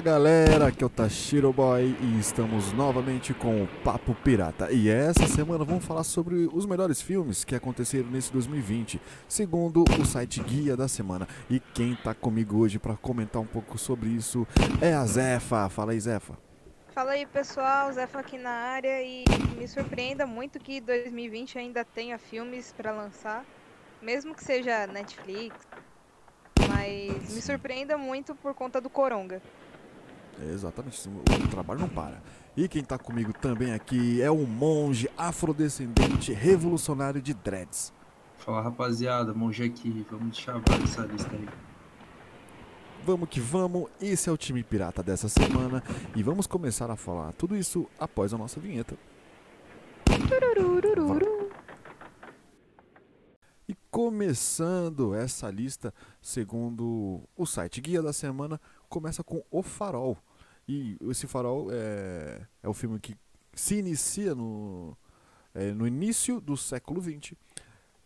Fala galera, aqui é o Tashiro Boy e estamos novamente com o Papo Pirata. E essa semana vamos falar sobre os melhores filmes que aconteceram nesse 2020, segundo o site Guia da Semana. E quem tá comigo hoje para comentar um pouco sobre isso é a Zefa. Fala aí, Zefa. Fala aí pessoal, Zefa aqui na área e me surpreenda muito que 2020 ainda tenha filmes para lançar, mesmo que seja Netflix, mas me surpreenda muito por conta do Coronga. Exatamente, o trabalho não para. E quem tá comigo também aqui é um monge afrodescendente revolucionário de dreads. Fala rapaziada, monge aqui, vamos chavar essa lista aí. Vamos que vamos, esse é o time pirata dessa semana e vamos começar a falar tudo isso após a nossa vinheta. E começando essa lista, segundo o site Guia da Semana, começa com O Farol. E esse Farol é, é o filme que se inicia no, é, no início do século XX.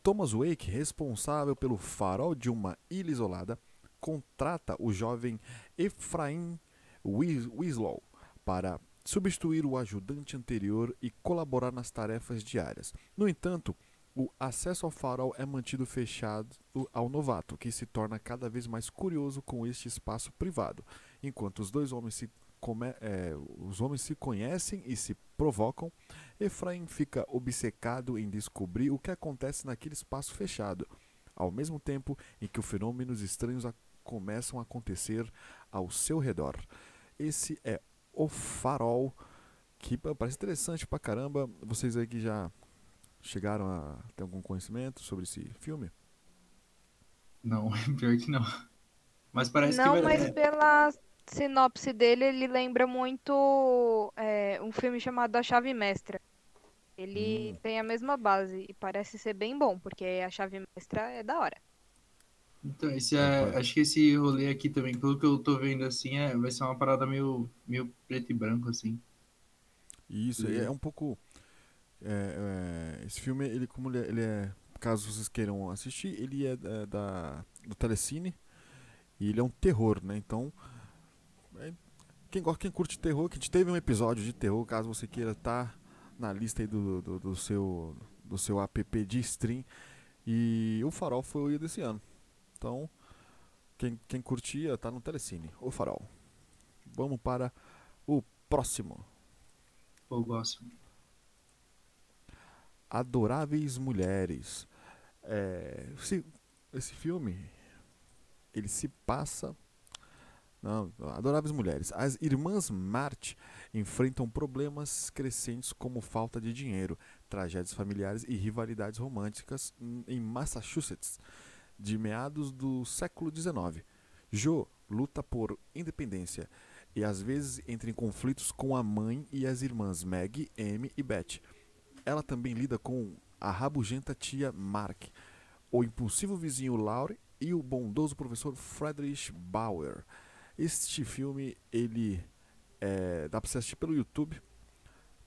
Thomas Wake, responsável pelo farol de uma ilha isolada, contrata o jovem Efraim Winslow para substituir o ajudante anterior e colaborar nas tarefas diárias. No entanto, o acesso ao farol é mantido fechado ao novato, que se torna cada vez mais curioso com este espaço privado. Enquanto os dois homens se, come- eh, os homens se conhecem e se provocam, Efraim fica obcecado em descobrir o que acontece naquele espaço fechado, ao mesmo tempo em que os fenômenos estranhos a- começam a acontecer ao seu redor. Esse é o farol, que parece interessante pra caramba. Vocês aí que já chegaram a ter algum conhecimento sobre esse filme? Não, pior que não. Mas parece Não, que vai... mas pela sinopse dele, ele lembra muito é, um filme chamado A Chave Mestra. Ele Hum. tem a mesma base e parece ser bem bom, porque a Chave Mestra é da hora. Então, esse é... Opa. acho que esse rolê aqui também, pelo que eu tô vendo assim, é... vai ser uma parada meio, meio preto e branco, assim. Isso, Uhum. é um pouco. é, é, esse filme, ele como ele é, ele é- Caso vocês queiram assistir, ele é, é, da, do Telecine e ele é um terror, né? Então. Quem, gosta- quem curte terror, que a gente teve um episódio de terror, caso você queira estar na lista aí do, do, do seu, do seu app de stream. E o Farol foi o desse ano. Então, quem, quem curtia, tá no Telecine, o Farol. Vamos para o próximo. Eu gosto. Adoráveis Mulheres. É, esse, esse filme, ele se passa. Não, Adoráveis Mulheres. As irmãs Marte enfrentam problemas crescentes como falta de dinheiro, tragédias familiares e rivalidades românticas em- Massachusetts, de meados do século XIX. Jo luta por independência e às vezes entra em conflitos com a mãe e as irmãs Maggie, Amy e Beth. Ela também lida com a rabugenta tia Mark, o impulsivo vizinho Laurie e o bondoso professor Friedrich Bauer. Este filme, ele é, dá pra você assistir pelo YouTube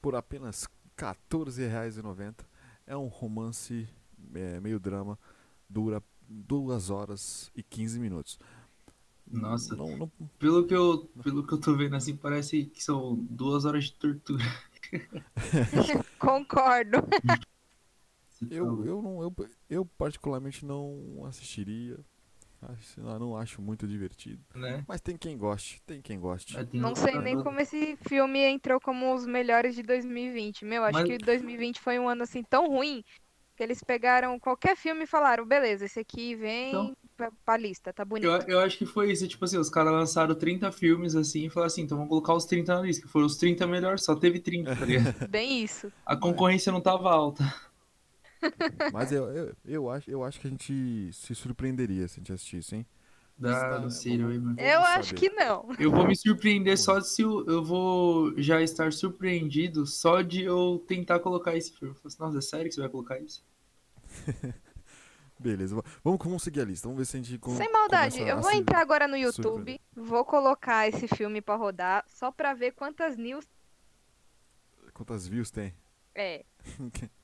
por apenas R$ 14,90. É um romance é, meio drama, dura 2 horas e 15 minutos. Nossa, Não, não, pelo que, eu, pelo que eu tô vendo assim, parece que são duas horas de tortura. Concordo. Eu, eu, não, eu, eu particularmente não assistiria. Acho, eu não acho muito divertido. Né? Mas tem quem goste, tem quem goste. Não sei nem como esse filme entrou como os melhores de 2020. Meu, acho Mas- que 2020 foi um ano assim tão ruim que eles pegaram qualquer filme e falaram, beleza, esse aqui vem Então- pra, pra lista, tá bonito. Eu, eu acho que foi isso, tipo assim, os caras lançaram 30 filmes assim e falaram assim, então vamos colocar os 30 na lista, que foram os 30 melhores, só teve 30, tá ligado? Bem isso. A concorrência não tava alta. Mas eu, eu, eu, acho, eu acho que a gente se surpreenderia se a gente assistisse, hein? Da Vamos- Ciro aí, mano. Vamos Eu acho que não. Eu vou me surpreender só se eu, eu vou já estar surpreendido só de eu tentar colocar esse filme. Eu falo assim, Nossa, é sério que você vai colocar isso? Beleza, va- vamos, vamos seguir a lista. Vamos ver se a gente. com- Sem maldade, eu vou entrar agora no YouTube, surpreender. vou colocar esse filme pra rodar, só pra ver quantas news Quantas views tem? é.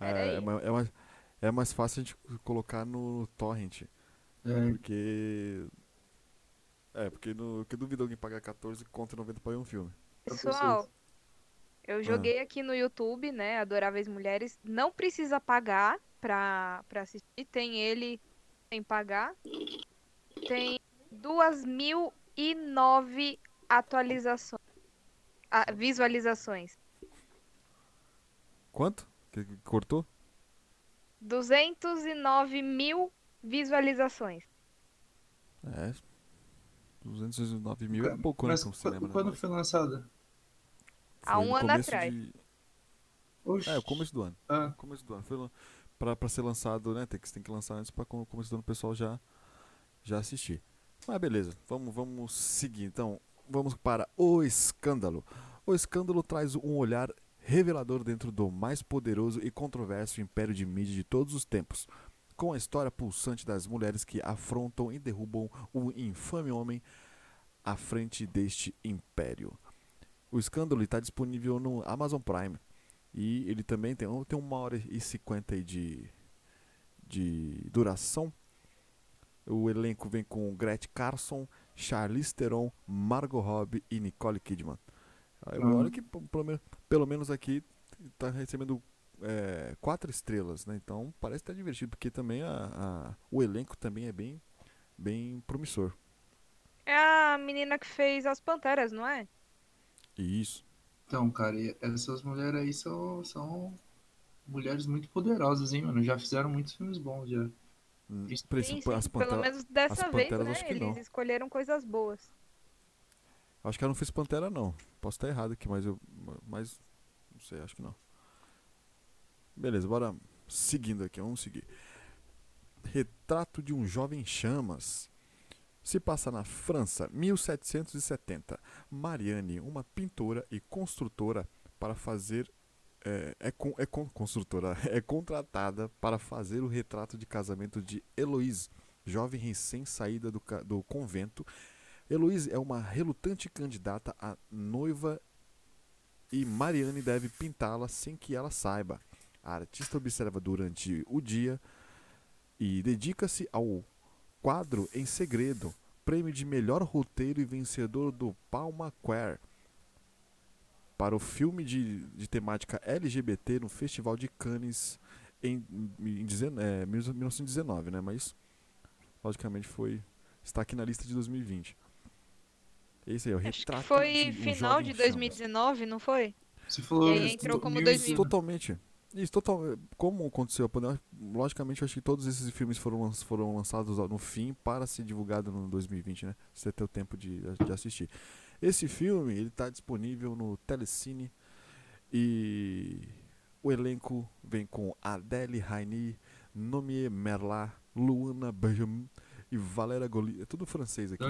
É, é, é mais, é mais fácil a gente colocar no, torrent. É, Porque. É, porque no, que duvido alguém pagar 14 conto 90 pra ver um filme. Pessoal, eu joguei aqui no YouTube, né? Adoráveis Mulheres. Não precisa pagar pra, pra assistir. Tem ele sem pagar. Tem 2.009 atualizações. ah, visualizações. Quanto? Que, que cortou? 209 mil visualizações. É. 209 mil é pouco, né? Mas um cinema, né? quando foi lançada? Há um no ano atrás. de-. É, o começo do ano. Ah, Começo do ano. Foi lan- pra, pra ser lançado, né? Tem que, tem que lançar antes pra co- começo do ano o pessoal já, já assistir. Mas beleza, vamos, vamos seguir. Então, vamos para O Escândalo. O Escândalo traz um olhar revelador dentro do mais poderoso e controverso império de mídia de todos os tempos. Com a história pulsante das mulheres que afrontam e derrubam o infame homem à frente deste império. O Escândalo está disponível no Amazon Prime. E ele também tem, tem uma hora e cinquenta de, de duração. O elenco vem com Gretchen Carson, Charlize Theron, Margot Robbie e Nicole Kidman. Aí, Hum. Olha que pelo, menos- pelo menos aqui está recebendo é, quatro estrelas, né? Então parece estar divertido, porque também a, a- o elenco também é bem, bem promissor. É a menina que fez As Panteras, não é? E isso. então, cara, e essas mulheres aí são, são mulheres muito poderosas, hein, mano? Já fizeram muitos filmes bons, já. hum, Sim, sim, as Pelo Pantera- menos dessa as vez, Panteras né? Eles não. escolheram coisas boas. Acho que ela não fez Pantera, não. Posso estar errado aqui, mas eu. Mas. Não sei, acho que não. Beleza, bora seguindo aqui, vamos seguir. Retrato de um jovem em chamas. Se passa na França, 1770. Marianne, uma pintora e construtora, para fazer. É, é, con- é con- construtora, é contratada para fazer o retrato de casamento de Heloise, jovem recém-saída do, do convento Heloise é uma relutante candidata a noiva e Marianne deve pintá-la sem que ela saiba. A artista observa durante o dia e dedica-se ao quadro em segredo, prêmio de melhor roteiro e vencedor do Palma Queer para o filme de, de temática LGBT no Festival de Cannes em, em, dezen- é, 1919, né? Mas logicamente foi está aqui na lista de 2020. Esse aí é o Acho retrato que foi de um final de em chamas. 2019, não foi? Você falou. E aí isso entrou como 2000 2000. Totalmente. Isso, total, como aconteceu a pandemia, logicamente eu acho que todos esses filmes foram, foram lançados no fim para ser divulgado no 2020, né? Você ter o tempo de, de assistir. Esse filme, ele tá disponível no Telecine e o elenco vem com Adèle Rainy, Nomie Merlat, Luana Benjamin e Valéria Goli. É tudo francês aqui.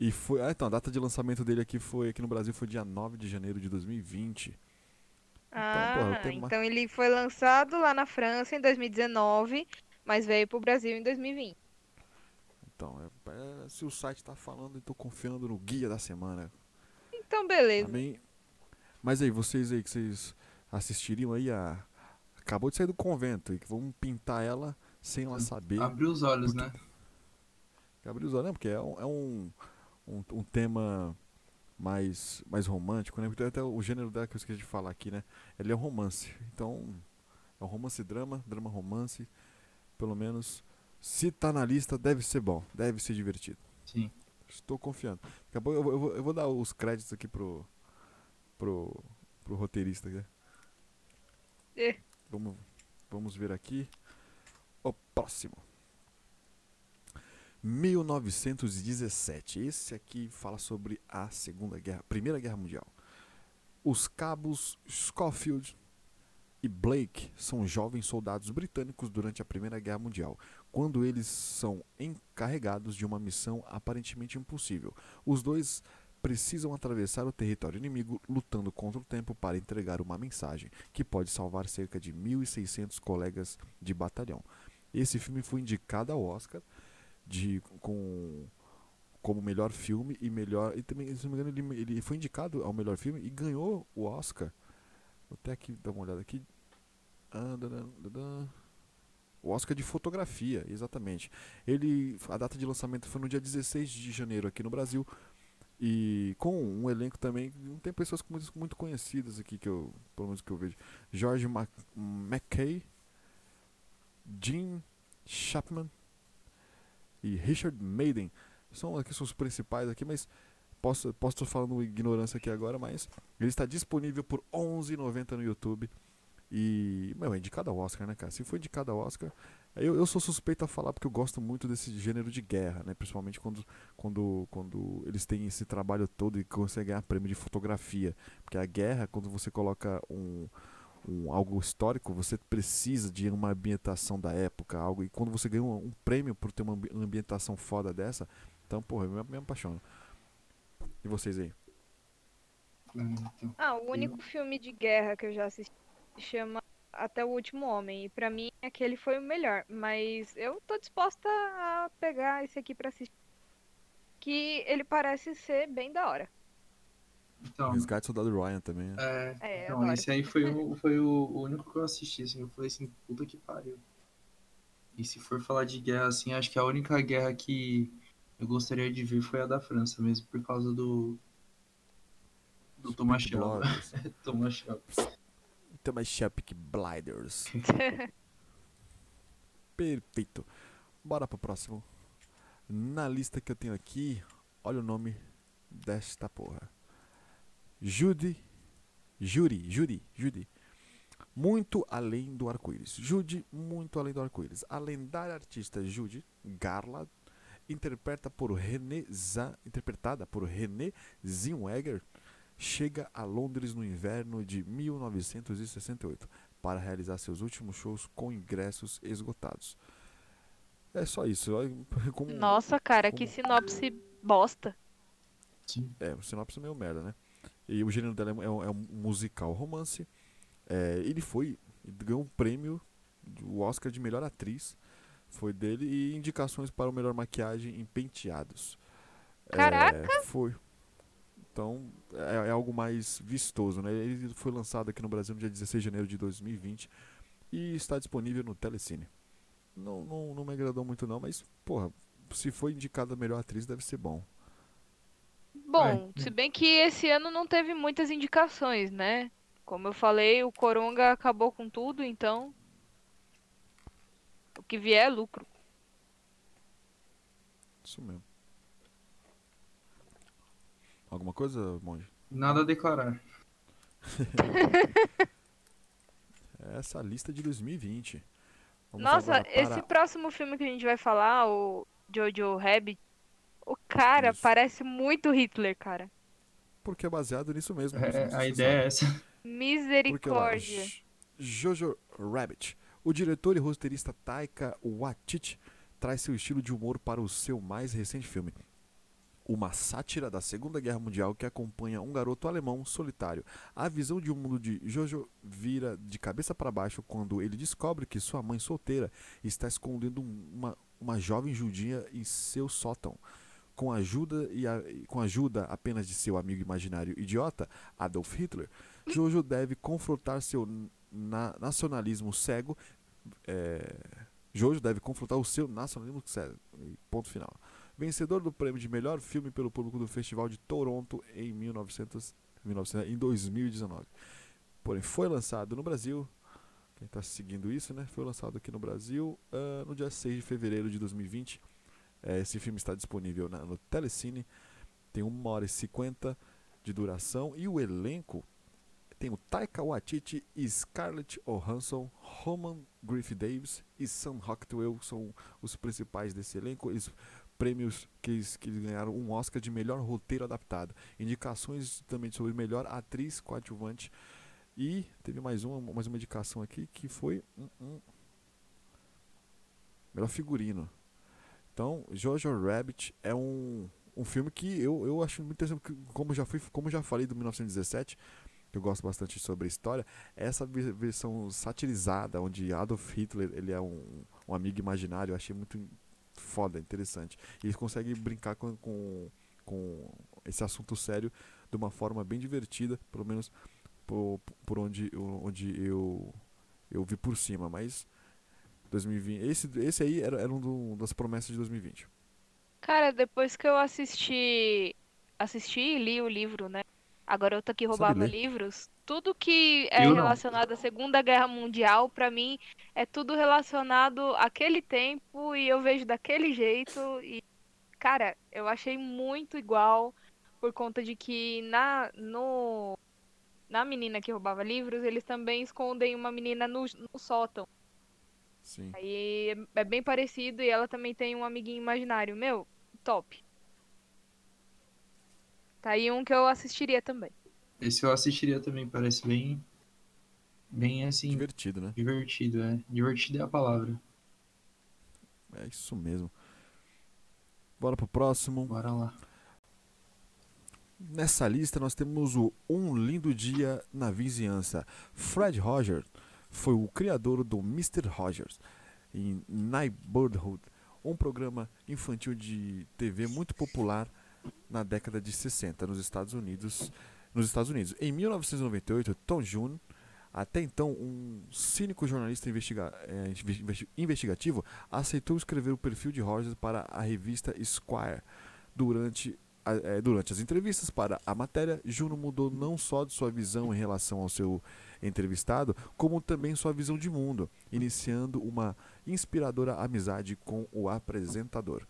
E foi. Ah, então, a data de lançamento dele aqui foi aqui no Brasil foi dia 9 de janeiro de 2020. Ah, porra, uma- então ele foi lançado lá na França em 2019, mas veio pro Brasil em 2020. Então, é- é, se o site tá falando, eu tô confiando no guia da semana. Então, beleza. Amém? Mas aí, vocês aí que vocês assistiriam aí a. Acabou de sair do convento e que vão pintar ela sem ela saber. Abriu os olhos, né? Gabriel Zola, porque é um, é um, um, um tema mais, mais romântico, né? Porque até o gênero dela que eu esqueci de falar aqui, né? Ele é um romance. Então, é um romance drama, drama romance. Pelo menos, se tá na lista, deve ser bom, deve ser divertido. Sim. Estou confiando. Daqui a pouco eu vou, eu vou, eu vou dar os créditos aqui pro, pro, pro roteirista. Né? É. Vamos, vamos ver aqui. O próximo. 1917. Esse aqui fala sobre a Segunda Guerra, Primeira Guerra Mundial. Os cabos Schofield e Blake são jovens soldados britânicos durante a Primeira Guerra Mundial, quando eles são encarregados de uma missão aparentemente impossível. Os dois precisam atravessar o território inimigo lutando contra o tempo para entregar uma mensagem que pode salvar cerca de 1.600 colegas de batalhão. Esse filme foi indicado ao Oscar de, com, como melhor filme e melhor. E também, se não me engano, ele, ele foi indicado ao melhor filme e ganhou o Oscar. Vou até aqui dar uma olhada aqui. Ah. O Oscar de fotografia, exatamente. Ele, a data de lançamento foi no dia 16 de janeiro aqui no Brasil. E com um elenco também, tem pessoas muito, muito conhecidas aqui que eu, pelo menos que eu vejo. George McKay, Jim Chapman e Richard Maiden. São aqui são os principais aqui, mas posso posso estar falando ignorância aqui agora, mas ele está disponível por 11,90 no YouTube. E, meu, é indicado ao Oscar, né, cara? Se for indicado ao Oscar, eu, eu sou suspeito a falar porque eu gosto muito desse gênero de guerra, né? Principalmente quando, quando, quando eles têm esse trabalho todo e conseguem ganhar prêmio de fotografia. Porque a guerra, quando você coloca um, um, algo histórico, você precisa de uma ambientação da época, algo. E quando você ganha um, um prêmio por ter uma ambientação foda dessa, então, porra, eu me, me apaixono. E vocês aí? Então, ah, o único eu... filme de guerra que eu já assisti chama Até o Último Homem. E pra mim aquele foi o melhor. Mas eu tô disposta a pegar esse aqui pra assistir. Que ele parece ser bem da hora. Então, Resgate Soldado Ryan também. É, é então, esse aí foi, o, foi o, único que eu assisti, assim, eu falei assim, puta que pariu. E se for falar de guerra, assim, acho que a única guerra que eu gostaria de ver foi a da França mesmo, por causa do. Do Thomas Shelby. Thomas Shelby. Thomas Shelby Blinders. Perfeito. Bora pro próximo. Na lista que eu tenho aqui, olha o nome desta porra. Judy. Judy, Judy, Judy. Muito além do arco-íris. Judy, muito além do arco-íris. A lendária artista Judy Garland interpreta por René Zan, interpretada por René Zellweger, chega a Londres no inverno de 1968 para realizar seus últimos shows com ingressos esgotados. É só isso. Como, Nossa, cara, como... que sinopse bosta. Sim. É, o sinopse é meio merda, né? E o gênero dela é um, é um musical romance. É, ele foi. Ele ganhou um prêmio, o Oscar de melhor atriz foi dele e indicações para o melhor maquiagem em penteados. Caraca! É, foi. Então é, é, algo mais vistoso, né? Ele foi lançado aqui no Brasil no dia 16 de janeiro de 2020 e está disponível no Telecine. Não, não, não me agradou muito não, mas porra, se foi indicada a melhor atriz deve ser bom. Bom, é. se bem que esse ano não teve muitas indicações, né? Como eu falei, o Coronga acabou com tudo, então o que vier é lucro. Isso mesmo. Alguma coisa, Monge? Nada a declarar. Essa lista de 2020. Vamos Nossa, para... esse próximo filme que a gente vai falar, o Jojo Rabbit, o cara Isso. parece muito Hitler, cara. Porque é baseado nisso mesmo. É, a ideia é essa. Misericórdia. Porque, Jojo Rabbit o diretor e roteirista Taika Waititi traz seu estilo de humor para o seu mais recente filme, uma sátira da Segunda Guerra Mundial que acompanha um garoto alemão solitário. A visão de um mundo de Jojo vira de cabeça para baixo quando ele descobre que sua mãe solteira está escondendo uma, uma jovem judia em seu sótão. Com ajuda e a, com ajuda apenas de seu amigo imaginário idiota, Adolf Hitler, Jojo deve confrontar seu na nacionalismo cego é, Jojo deve confrontar o seu nacionalismo sério. Ponto final. Vencedor do prêmio de melhor filme pelo público do Festival de Toronto em 1900, 1900 em 2019. Porém, foi lançado no Brasil. Quem está seguindo isso, né? Foi lançado aqui no Brasil uh, no dia 6 de fevereiro de 2020. É, esse filme está disponível na, no Telecine. Tem 1 hora e 50 de duração. E o elenco tem o Taika Waititi Scarlett Johansson, Roman Griffith Davis e Sam Rockwell são os principais desse elenco. Eles prêmios que eles, que eles ganharam um Oscar de melhor roteiro adaptado. Indicações também sobre melhor atriz coadjuvante. E teve mais uma, mais uma indicação aqui que foi um, um melhor figurino. Então, Jojo Rabbit é um, um filme que eu, eu acho muito interessante, como já fui, como já falei do 1917, que eu gosto bastante sobre a história, essa versão satirizada, onde Adolf Hitler ele é um, um amigo imaginário, eu achei muito foda, interessante. E eles conseguem brincar com, com, com esse assunto sério de uma forma bem divertida, pelo menos por, por onde, onde eu, eu vi por cima, mas 2020. Esse, esse aí era, era um das promessas de 2020. Cara, depois que eu assisti, assisti e li o livro, né? A garota que roubava livros, tudo que é Eu não. relacionado à Segunda Guerra Mundial, pra mim, é tudo relacionado àquele tempo e eu vejo daquele jeito e, cara, eu achei muito igual por conta de que na no na menina que roubava livros, eles também escondem uma menina no, no sótão. Sim. Aí é é bem parecido e ela também tem um amiguinho imaginário. Meu, top. Tá aí um que eu assistiria também. Esse eu assistiria também, parece bem. Bem assim, Divertido, né? divertido, é. Divertido é a palavra. É isso mesmo. Bora pro próximo. Bora lá. Nessa lista nós temos o Um Lindo Dia na Vizinhança. Fred Rogers foi o criador do Mr. Rogers em Neighborhood, um programa infantil de TV muito popular na década de 60 nos Estados Unidos. Nos Estados Unidos. Em 1998, Tom June, até então um cínico jornalista investiga- eh, investi- investigativo, aceitou escrever o perfil de Rogers para a revista Esquire durante eh, durante as entrevistas para a matéria, Juno mudou não só de sua visão em relação ao seu entrevistado, como também sua visão de mundo, iniciando uma inspiradora amizade com o apresentador.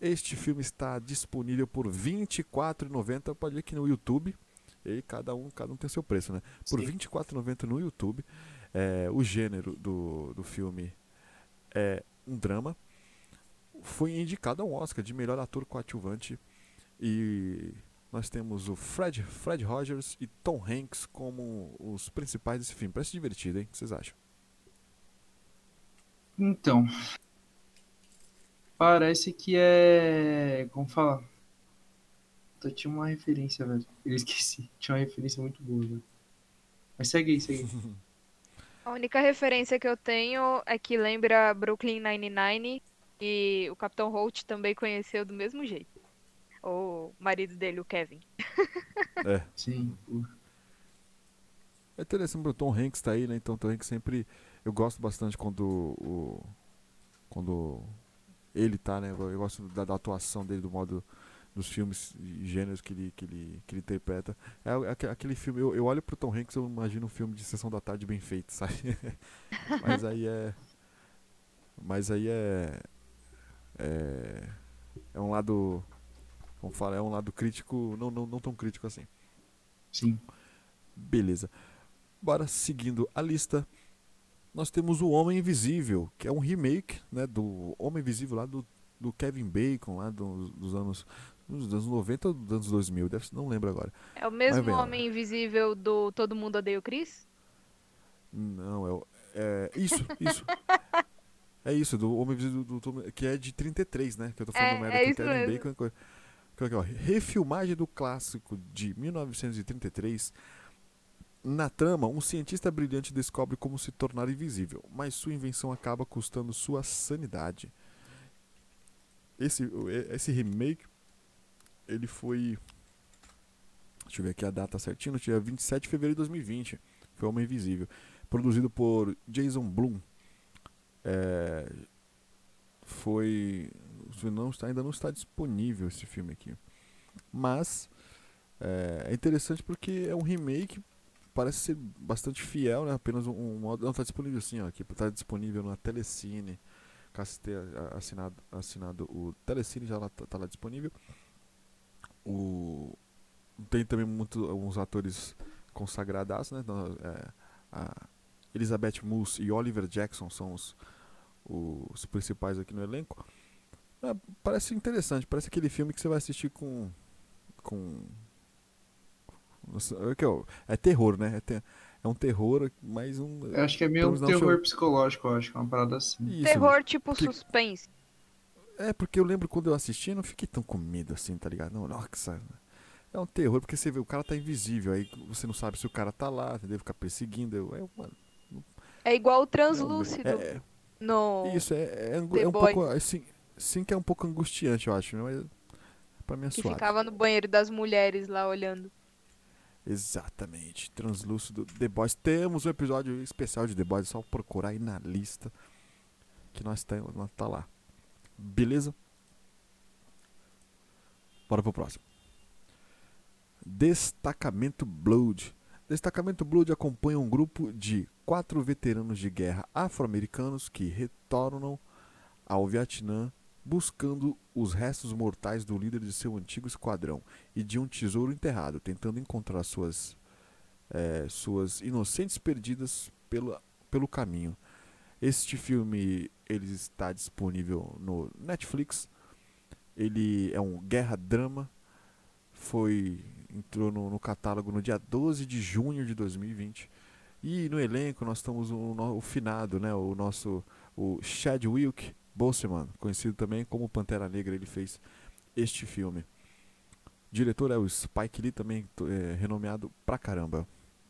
Este filme está disponível por R$ 24,90, pode ver que no YouTube, e cada um, cada um tem seu preço, né? Por R$ Sim. 24,90 no YouTube. É, o gênero do, do filme é um drama. Foi indicado ao Oscar de melhor ator coadjuvante e nós temos o Fred, Fred Rogers e Tom Hanks como os principais desse filme. Parece divertido, hein? O que vocês acham? Então. Parece que é. Como fala? Eu tinha uma referência, velho. Eu esqueci. Tinha uma referência muito boa, velho. Mas segue aí, segue aí. A única referência que eu tenho é que lembra Brooklyn Nine-Nine e o Capitão Holt também conheceu do mesmo jeito. O marido dele, o Kevin. É. Sim. É interessante, o Tom Hanks tá aí, né? Então o Tom Hanks sempre. Eu gosto bastante quando o. Quando ele tá, né? Eu gosto da, da atuação dele, do modo. Dos filmes e gêneros que ele, que ele, que ele interpreta. É, aque- aquele filme. Eu, eu olho pro Tom Hanks eu imagino um filme de sessão da tarde bem feito, sabe? Mas aí é. Mas aí é. É. É um lado. Como fala? É um lado crítico. Não, não, não tão crítico assim. Sim. Beleza. Bora seguindo a lista. Nós temos o Homem Invisível, que é um remake né, do Homem Invisível lá do, do Kevin Bacon, lá dos, dos anos, dos anos 90 ou dos anos 2000, deve, não lembro agora. É o mesmo bem, homem invisível do Todo Mundo Odeia o Chris? Não, é, é isso, isso. é isso, do Homem Invisível do, do- que é de 33, né? Que eu tô falando É, merda é com Kevin mesmo. Bacon. co- co- aqui, ó, refilmagem do clássico de 1933. Na trama, um cientista brilhante descobre como se tornar invisível, mas sua invenção acaba custando sua sanidade. Esse, esse remake, ele foi. Deixa eu ver aqui a data certinha, dia 27 de fevereiro de 2020. Foi Homem Invisível. Produzido por Jason Blum. É, foi. Não está, ainda não está disponível esse filme aqui. Mas é, é interessante porque é um remake. Parece ser bastante fiel, né? Apenas um, um. Não, está disponível sim, ó. Aqui está disponível na Telecine. Caso tenha a- assinado, assinado o Telecine, já lá, tá, tá lá disponível. O, tem também muito, alguns atores consagrados, né? Então, é, Elizabeth Moss e Oliver Jackson são os, os principais aqui no elenco. É, parece interessante, parece aquele filme que você vai assistir com. com é é terror, né? É, te- é um terror, mas um. Eu acho que é meio um terror show. psicológico, eu acho que é uma parada assim. Isso, Terror tipo que- suspense. É, porque eu lembro quando eu assisti, eu não fiquei tão com medo assim, tá ligado? Não, nossa. É um terror, porque você vê, o cara tá invisível, aí você não sabe se o cara tá lá, entendeu? Fica perseguindo. Eu, é, mano, É igual o é, translúcido é, no. Isso, é, é, angu- The é um Boys. pouco. Assim, sim que é um pouco angustiante, eu acho, mas pra mim é Que suave. ficava no banheiro das mulheres lá olhando. Exatamente. Translúcido The Boys. Temos um episódio especial de The Boys, é só procurar aí na lista. que nós tá, nós tá lá. Beleza? Bora pro próximo. Destacamento Blood. Destacamento Blood acompanha um grupo de quatro veteranos de guerra afro-americanos que retornam ao Vietnã buscando os restos mortais do líder de seu antigo esquadrão e de um tesouro enterrado, tentando encontrar suas, é, suas inocentes perdidas pela, pelo caminho. Este filme ele está disponível no Netflix. Ele é um guerra drama. Foi entrou no, no catálogo no dia 12 de junho de 2020. E no elenco nós estamos o, o finado, né, o nosso o Chadwick Boseman, conhecido também como Pantera Negra, ele fez este filme. O diretor é o Spike Lee, também é, renomeado pra caramba.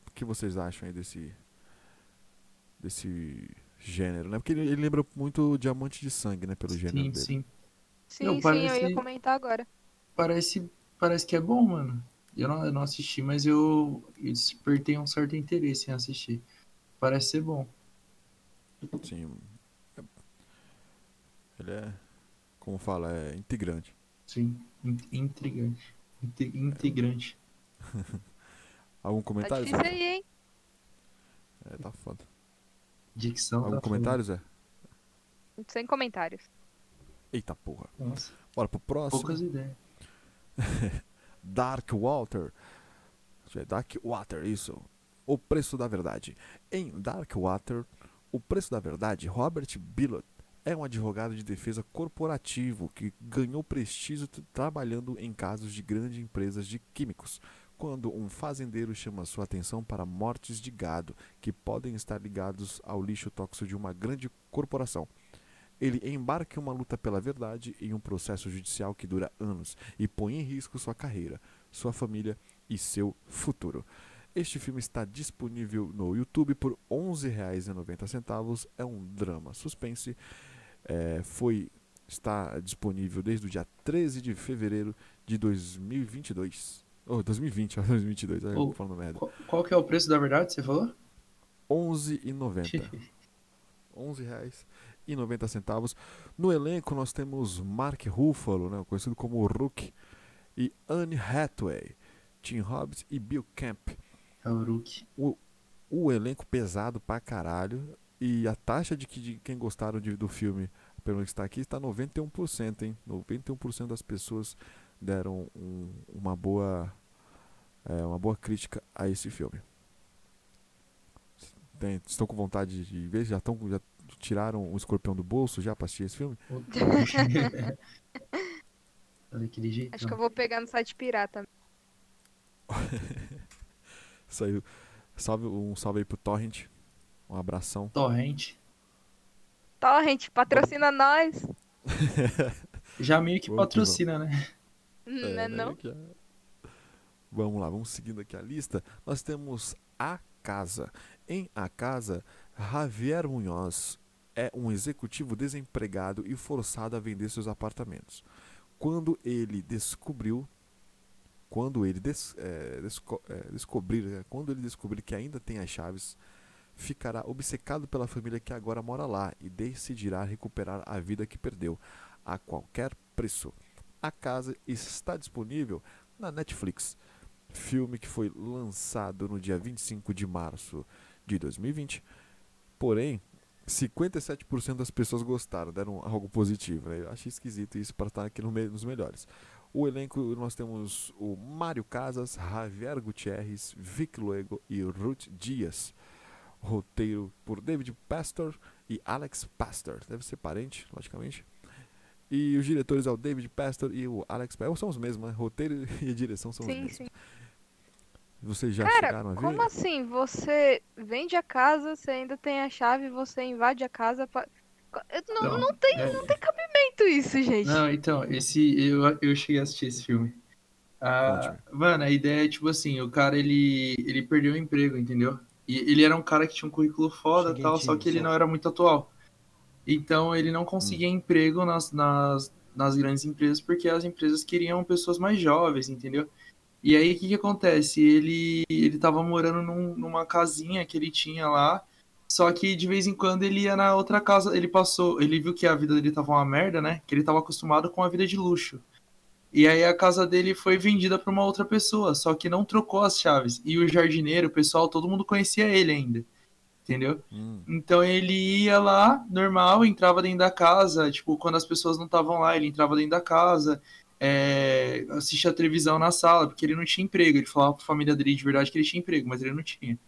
O que vocês acham aí desse desse gênero, né? Porque ele, ele lembra muito Diamante de Sangue, né, pelo gênero sim, dele. sim. Sim, Não, sim, parece- eu ia comentar agora. Parece, parece que é bom, mano. Eu não, eu não assisti, mas eu, eu despertei um certo interesse em assistir. Parece ser bom. Sim. É- Ele é, como fala, é integrante. Sim, in- intrigante. Inte- Integrante. Algum Tá comentário? difícil Zé? aí, hein? É, tá foda. Dicção Algum tá comentário, Zé? Sem comentários. Eita porra. Nossa, Bora pro próximo. poucas ideias. Dark Water. É Dark Water, isso. O preço da verdade. Em Dark Water, o preço da verdade, Robert Billot é um advogado de defesa corporativo que ganhou prestígio trabalhando em casos de grandes empresas de químicos. Quando um fazendeiro chama sua atenção para mortes de gado que podem estar ligados ao lixo tóxico de uma grande corporação. Ele embarca em uma luta pela verdade em um processo judicial que dura anos e põe em risco sua carreira, sua família e seu futuro. Este filme está disponível no YouTube por R$ 11,90. É um drama suspense. É, foi está disponível desde o dia 13 de fevereiro de 2022. Oh, 2020, ó, 2022, eu Oh. falando merda. Qual, qual que é o preço da verdade, você falou? R$ 11,90. R$ 11,90. No elenco nós temos Mark Ruffalo, né, conhecido como Rook, e Anne Hathaway, Tim Hobbs e Bill Camp. É o Rook. O elenco pesado pra caralho. E a taxa de, que, de quem gostaram de- do filme, pelo que está aqui, está 91%, hein? 91% das pessoas deram um- uma boa é, uma boa crítica a esse filme. Tem- estão com vontade de ver? Já, estão, já tiraram o escorpião do bolso já pra assistir esse filme? Acho que eu vou pegar no site pirata. Saiu. Salve, um salve aí pro Torrent. Um abração. Torrente. Torrent, patrocina nós. Já meio que Vamos que patrocina, né? Não É, é né, não? é- Vamos lá, vamos seguindo aqui a lista. Nós temos A Casa. Em A Casa, Javier Munhoz é um executivo desempregado e forçado a vender seus apartamentos. Quando ele descobriu, quando ele des- é, desco- é, descobrir, é, quando ele descobrir que ainda tem as chaves, ficará obcecado pela família que agora mora lá e decidirá recuperar a vida que perdeu a qualquer preço. A casa está disponível na Netflix. Filme que foi lançado no dia 25 de março de 2020. Porém, 57% das pessoas gostaram, deram algo positivo. Né? Eu achei esquisito isso para estar aqui no meio nos melhores. O elenco nós temos o Mário Casas, Javier Gutierrez, Vic Luego e Ruth Dias. Roteiro por David Pastor e Alex Pastor. Deve ser parente, logicamente. E os diretores é o David Pastor e o Alex Pastor. São os mesmos, né? Roteiro e a direção são os Sim, mesmos. sim. Vocês já Cara, chegaram a ver? como assim? Você vende a casa, você ainda tem a chave, você invade a casa pra... Não, não, Não, tem, é- não tem cabimento isso, gente. Não, então, esse eu, eu cheguei a assistir esse filme. Ah, mano, a ideia é tipo assim, o cara ele, ele perdeu o emprego, entendeu? E ele era um cara que tinha um currículo foda Cheguei tal, só que ele não era muito atual. Então ele não conseguia Hum. emprego nas, nas, nas grandes empresas porque as empresas queriam pessoas mais jovens, entendeu? E aí o que que acontece? Ele ele tava morando num- numa casinha que ele tinha lá Só que de vez em quando ele ia na outra casa, ele passou, ele viu que a vida dele tava uma merda, né? Que ele tava acostumado com a vida de luxo. E aí a casa dele foi vendida para uma outra pessoa, só que não trocou as chaves. E o jardineiro, o pessoal, todo mundo conhecia ele ainda. Entendeu? Hum. Então ele ia lá, normal, entrava dentro da casa, tipo, quando as pessoas não estavam lá, ele entrava dentro da casa, é, assistia a televisão na sala, porque ele não tinha emprego. Ele falava pra família dele de verdade que ele tinha emprego, mas ele não tinha.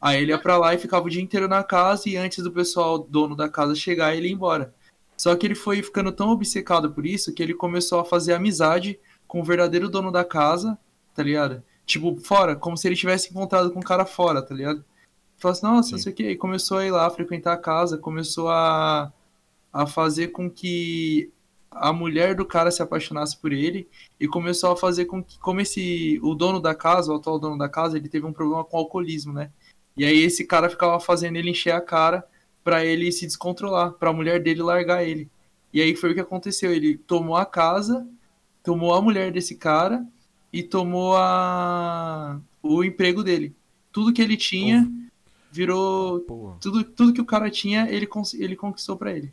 Aí ele ia pra lá e ficava o dia inteiro na casa, e antes do pessoal, dono da casa, chegar, ele ia embora. Só que ele foi ficando tão obcecado por isso que ele começou a fazer amizade com o verdadeiro dono da casa, tá ligado? Tipo, fora, como se ele tivesse encontrado com um cara fora, tá ligado? Falou assim, nossa, não sei o que. E começou a ir lá, frequentar a casa, começou a, a fazer com que a mulher do cara se apaixonasse por ele e começou a fazer com que, como esse, o dono da casa, o atual dono da casa, ele teve um problema com alcoolismo, né? E aí esse cara ficava fazendo ele encher a cara pra ele se descontrolar, pra mulher dele largar ele. E aí foi o que aconteceu, ele tomou a casa, tomou a mulher desse cara e tomou a o emprego dele. Tudo que ele tinha virou Porra, tudo, tudo que o cara tinha, ele, cons- ele conquistou pra ele.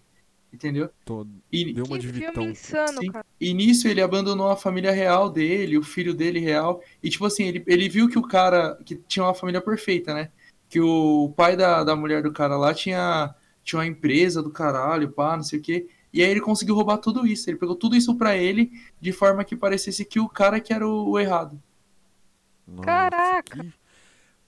Entendeu? tô- E, deu uma Que de filme insano, cara. e nisso ele abandonou a família real dele, o filho dele real. E tipo assim, ele, ele viu que o cara que tinha uma família perfeita, né? Que o pai da, da mulher do cara lá tinha, tinha uma empresa do caralho, pá, não sei o quê. E aí ele conseguiu roubar tudo isso. Ele pegou tudo isso pra ele, de forma que parecesse que o cara que era o, o errado. Nossa, Caraca. que-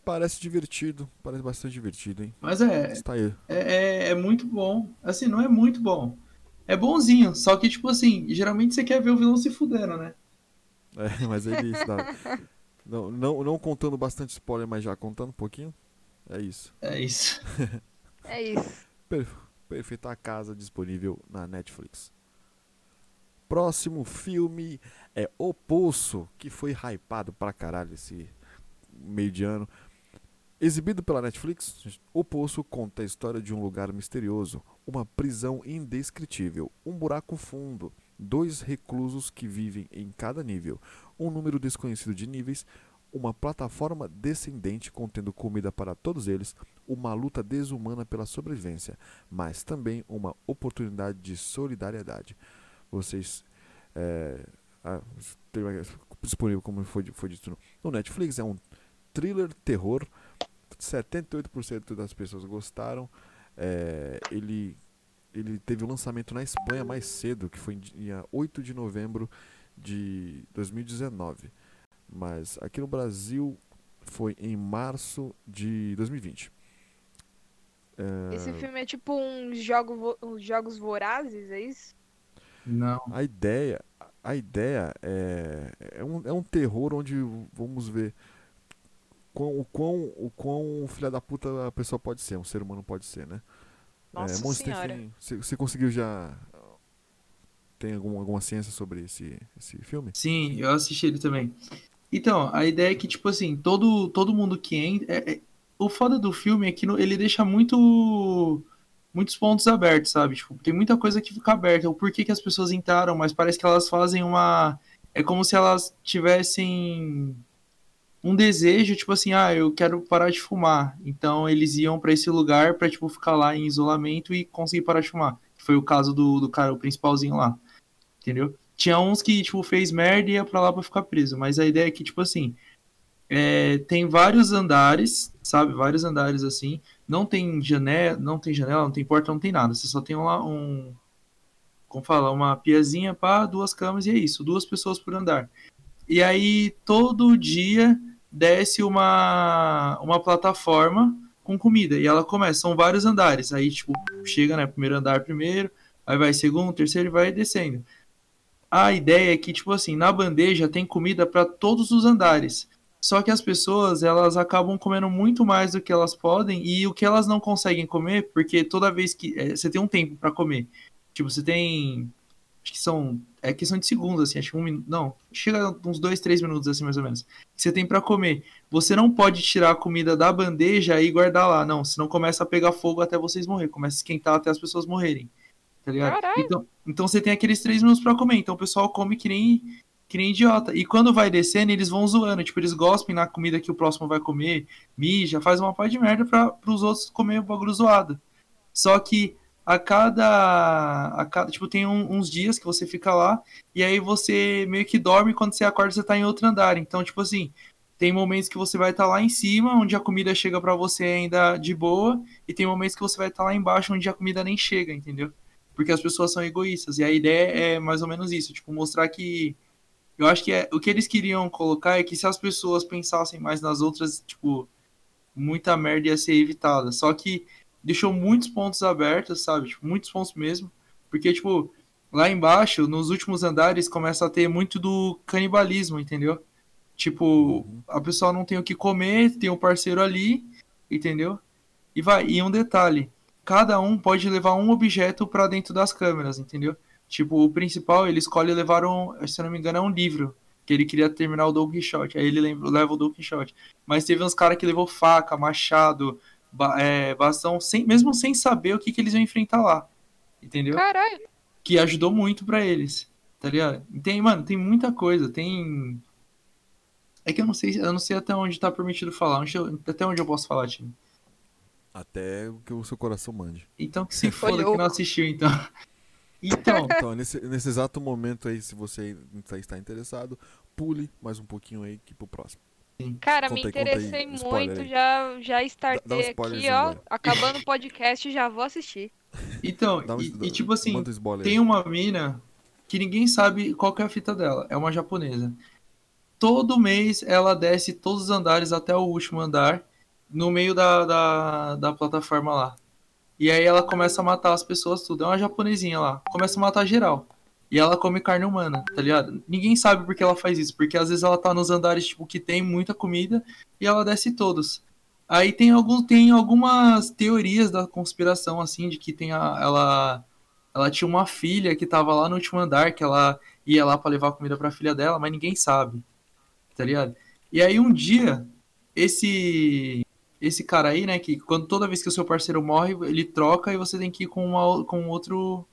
Parece divertido, parece bastante divertido, hein? Mas é, Está aí. é, é, é muito bom. Assim, não é muito bom. É bonzinho, só que, tipo assim, geralmente você quer ver o vilão se fudendo, né? É, mas ele está. Não, não, não contando bastante spoiler, mas já contando um pouquinho. É isso. É isso. É isso. Per- Perfeita Casa disponível na Netflix. Próximo filme é O Poço, que foi hypado pra caralho esse meio de ano. Exibido pela Netflix, O Poço conta a história de um lugar misterioso, uma prisão indescritível, um buraco fundo, dois reclusos que vivem em cada nível, um número desconhecido de níveis, uma plataforma descendente contendo comida para todos eles, uma luta desumana pela sobrevivência, mas também uma oportunidade de solidariedade. Vocês é, ah, disponível como foi, foi dito no, no Netflix, é um thriller terror. 78% das pessoas gostaram. É, ele, ele teve o lançamento na Espanha mais cedo, que foi em dia 8 de novembro de 2019. Mas aqui no Brasil foi em março de 2020. É, Esse filme é tipo uns jogo, uns jogos vorazes, é isso? Não. A ideia, a ideia é, é, um, é um terror onde vamos ver quão, o, quão, o quão filha da puta a pessoa pode ser, um ser humano pode ser, né? Nossa Monster senhora. Você você conseguiu já. Tem algum, alguma ciência sobre esse, esse filme? Sim, eu assisti ele também. Então, a ideia é que, tipo assim, todo, todo mundo que entra. é- é- o foda do filme é que ele deixa muito. Muitos pontos abertos, sabe? Tipo, tem muita coisa que fica aberta. O porquê que as pessoas entraram, mas parece que elas fazem uma. É como se elas tivessem um desejo, tipo assim, ah, eu quero parar de fumar. Então eles iam pra esse lugar pra, tipo, ficar lá em isolamento e conseguir parar de fumar. Foi o caso do, do cara, o principalzinho lá. Entendeu? Tinha uns que, tipo, fez merda e ia pra lá pra ficar preso. Mas a ideia é que, tipo assim, é, tem vários andares, sabe? Vários andares assim. Não tem janela, não tem janela, não tem porta, não tem nada. Você só tem lá um. Como fala? Uma piazinha para duas camas e é isso. Duas pessoas por andar. E aí, todo dia desce uma, uma plataforma com comida. E ela começa, são vários andares. Aí, tipo, chega, né? Primeiro andar primeiro, aí vai segundo, terceiro e vai descendo. A ideia é que, tipo assim, na bandeja tem comida para todos os andares. Só que as pessoas, elas acabam comendo muito mais do que elas podem e o que elas não conseguem comer, porque toda vez que é, você tem um tempo para comer. Tipo, você tem acho que são é questão de segundos assim, acho que um minuto, não, chega uns dois, três minutos assim mais ou menos. Que você tem para comer. Você não pode tirar a comida da bandeja e guardar lá, não, senão começa a pegar fogo até vocês morrerem, começa a esquentar até as pessoas morrerem. Tá ligado? Caralho. Então, então você tem aqueles três minutos para comer. Então o pessoal come que nem que nem idiota. E quando vai descendo, eles vão zoando. Tipo, eles gospem na comida que o próximo vai comer, mija, faz uma parte de merda para os outros comer o bagulho zoado. Só que a cada. A cada tipo, tem um, uns dias que você fica lá, e aí você meio que dorme, quando você acorda, você tá em outro andar. Então, tipo assim, tem momentos que você vai estar tá lá em cima, onde a comida chega para você ainda de boa, e tem momentos que você vai estar tá lá embaixo, onde a comida nem chega, entendeu? Porque as pessoas são egoístas. E a ideia é mais ou menos isso, tipo, mostrar que eu acho que é, o que eles queriam colocar é que se as pessoas pensassem mais nas outras, tipo, muita merda ia ser evitada. Só que deixou muitos pontos abertos, sabe? Tipo, muitos pontos mesmo. Porque, tipo, lá embaixo, nos últimos andares, começa a ter muito do canibalismo, entendeu? Tipo, uhum. a pessoa não tem o que comer, tem um parceiro ali, entendeu? E vai, e um detalhe, cada um pode levar um objeto para dentro das câmeras, entendeu? Tipo, o principal, ele escolhe levar um, se eu não me engano, é um livro. Que ele queria terminar o Don Quixote. Aí ele leva o Don Quixote. Mas teve uns caras que levou faca, machado, ba é, bastão, sem, mesmo sem saber o que, que eles iam enfrentar lá. Entendeu? Caralho. Que ajudou muito para eles. Tá ligado? Tem, mano, tem muita coisa. Tem. É que eu não sei, eu não sei até onde tá permitido falar. até onde eu posso falar, time. Até o que o seu coração mande. Então que se foda que não assistiu, então. Então, então nesse, nesse exato momento aí, se você está interessado, pule mais um pouquinho aí que pro próximo. Cara, conta me interessei aí, muito, já, já startei um aqui, ó. Acabando o podcast, já vou assistir. Então, um, e, e, tipo assim, tem uma mina que ninguém sabe qual é a fita dela. É uma japonesa. Todo mês ela desce todos os andares até o último andar, no meio da, da, da plataforma lá. E aí ela começa a matar as pessoas tudo. É uma japonesinha lá. Começa a matar geral. E ela come carne humana, tá ligado? Ninguém sabe por que ela faz isso. Porque às vezes ela tá nos andares, tipo, que tem muita comida e ela desce todos. Aí tem, algum, tem algumas teorias da conspiração, assim, de que tem a, ela, ela tinha uma filha que tava lá no último andar, que ela ia lá para levar comida pra filha dela, mas ninguém sabe, tá ligado? E aí um dia, esse esse cara aí, né, que quando toda vez que o seu parceiro morre, ele troca e você tem que ir com uma com outro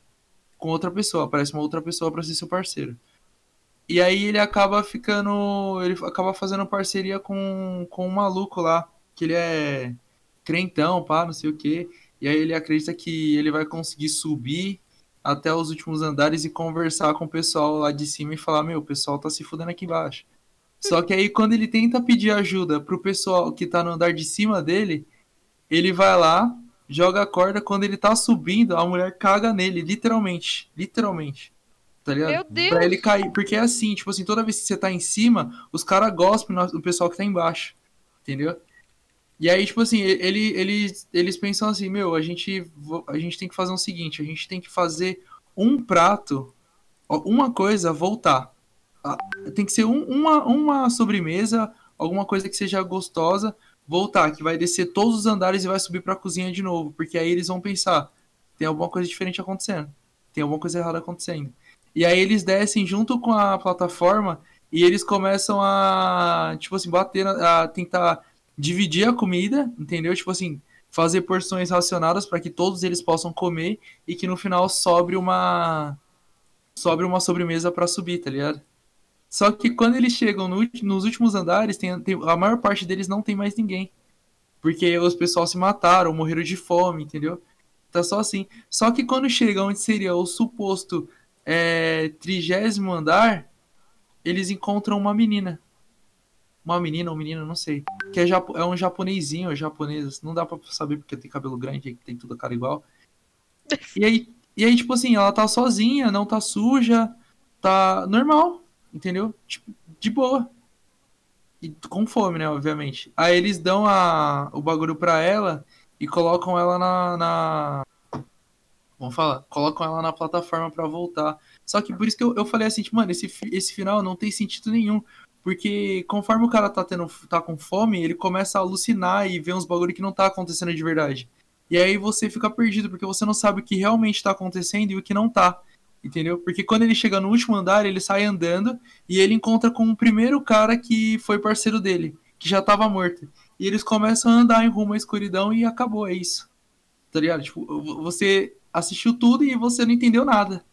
com outra pessoa, aparece uma outra pessoa para ser seu parceiro. E aí ele acaba ficando, ele acaba fazendo parceria com, com um maluco lá, que ele é crentão, pá, não sei o quê. E aí ele acredita que ele vai conseguir subir até os últimos andares e conversar com o pessoal lá de cima e falar: Meu, o pessoal tá se fudendo aqui embaixo. Só que aí quando ele tenta pedir ajuda pro pessoal que tá no andar de cima dele, ele vai lá, joga a corda, quando ele tá subindo, a mulher caga nele, literalmente. Literalmente. Tá ligado? Meu Deus! Pra ele cair. Porque é assim, tipo assim, toda vez que você tá em cima, os caras gospem no pessoal que tá embaixo. Entendeu? E aí, tipo assim, ele, eles, eles pensam assim, meu, a gente, a gente tem que fazer o seguinte, a gente tem que fazer um prato, uma coisa voltar tem que ser um, uma, uma sobremesa, alguma coisa que seja gostosa, voltar, que vai descer todos os andares e vai subir para a cozinha de novo, porque aí eles vão pensar, tem alguma coisa diferente acontecendo, tem alguma coisa errada acontecendo. E aí eles descem junto com a plataforma e eles começam a, tipo assim, bater, a tentar dividir a comida, entendeu? Tipo assim, fazer porções racionadas para que todos eles possam comer e que no final sobre uma sobre uma sobremesa para subir, tá ligado? Só que quando eles chegam no, nos últimos andares, tem, tem, a maior parte deles não tem mais ninguém. Porque os pessoal se mataram, morreram de fome, entendeu? Tá só assim. Só que quando chega onde seria o suposto é, trigésimo andar, eles encontram uma menina. Uma menina ou um menino, não sei. Que é, é um japonesinho, ou japonês. Não dá pra saber porque tem cabelo grande, tem tudo a cara igual. E aí, e aí, tipo assim, ela tá sozinha, não tá suja, tá normal entendeu? Tipo, de boa. E com fome, né, obviamente. Aí eles dão a, o bagulho pra ela e colocam ela na, na... Vamos falar, colocam ela na plataforma para voltar. Só que por isso que eu, eu falei assim, tipo, mano, esse, esse final não tem sentido nenhum. Porque conforme o cara tá, tendo, tá com fome, ele começa a alucinar e ver uns bagulho que não tá acontecendo de verdade. E aí você fica perdido, porque você não sabe o que realmente tá acontecendo e o que não tá entendeu? Porque quando ele chega no último andar, ele sai andando e ele encontra com o primeiro cara que foi parceiro dele, que já tava morto. E eles começam a andar em rumo à escuridão e acabou, é isso. Tá ligado? Tipo, você assistiu tudo e você não entendeu nada.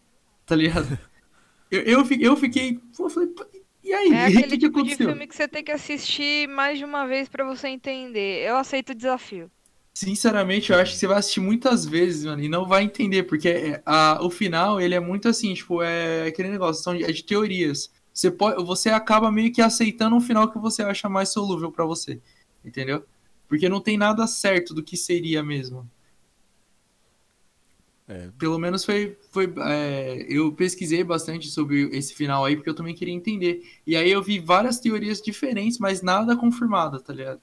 Tá ligado? eu, eu, eu fiquei. Eu falei, E aí, É o que, aquele que tipo de aconteceu? filme que você tem que assistir mais de uma vez pra você entender. Eu aceito o desafio. Sinceramente, eu acho que você vai assistir muitas vezes, mano, e não vai entender, porque é- a, o final, ele é muito assim, tipo, é aquele negócio, são é de teorias. Você, pode, você acaba meio que aceitando um final que você acha mais solúvel pra você, entendeu? Porque não tem nada certo do que seria mesmo. É, Pelo menos foi. foi é, eu pesquisei bastante sobre esse final aí, porque eu também queria entender. E aí eu vi várias teorias diferentes, mas nada confirmada, tá ligado?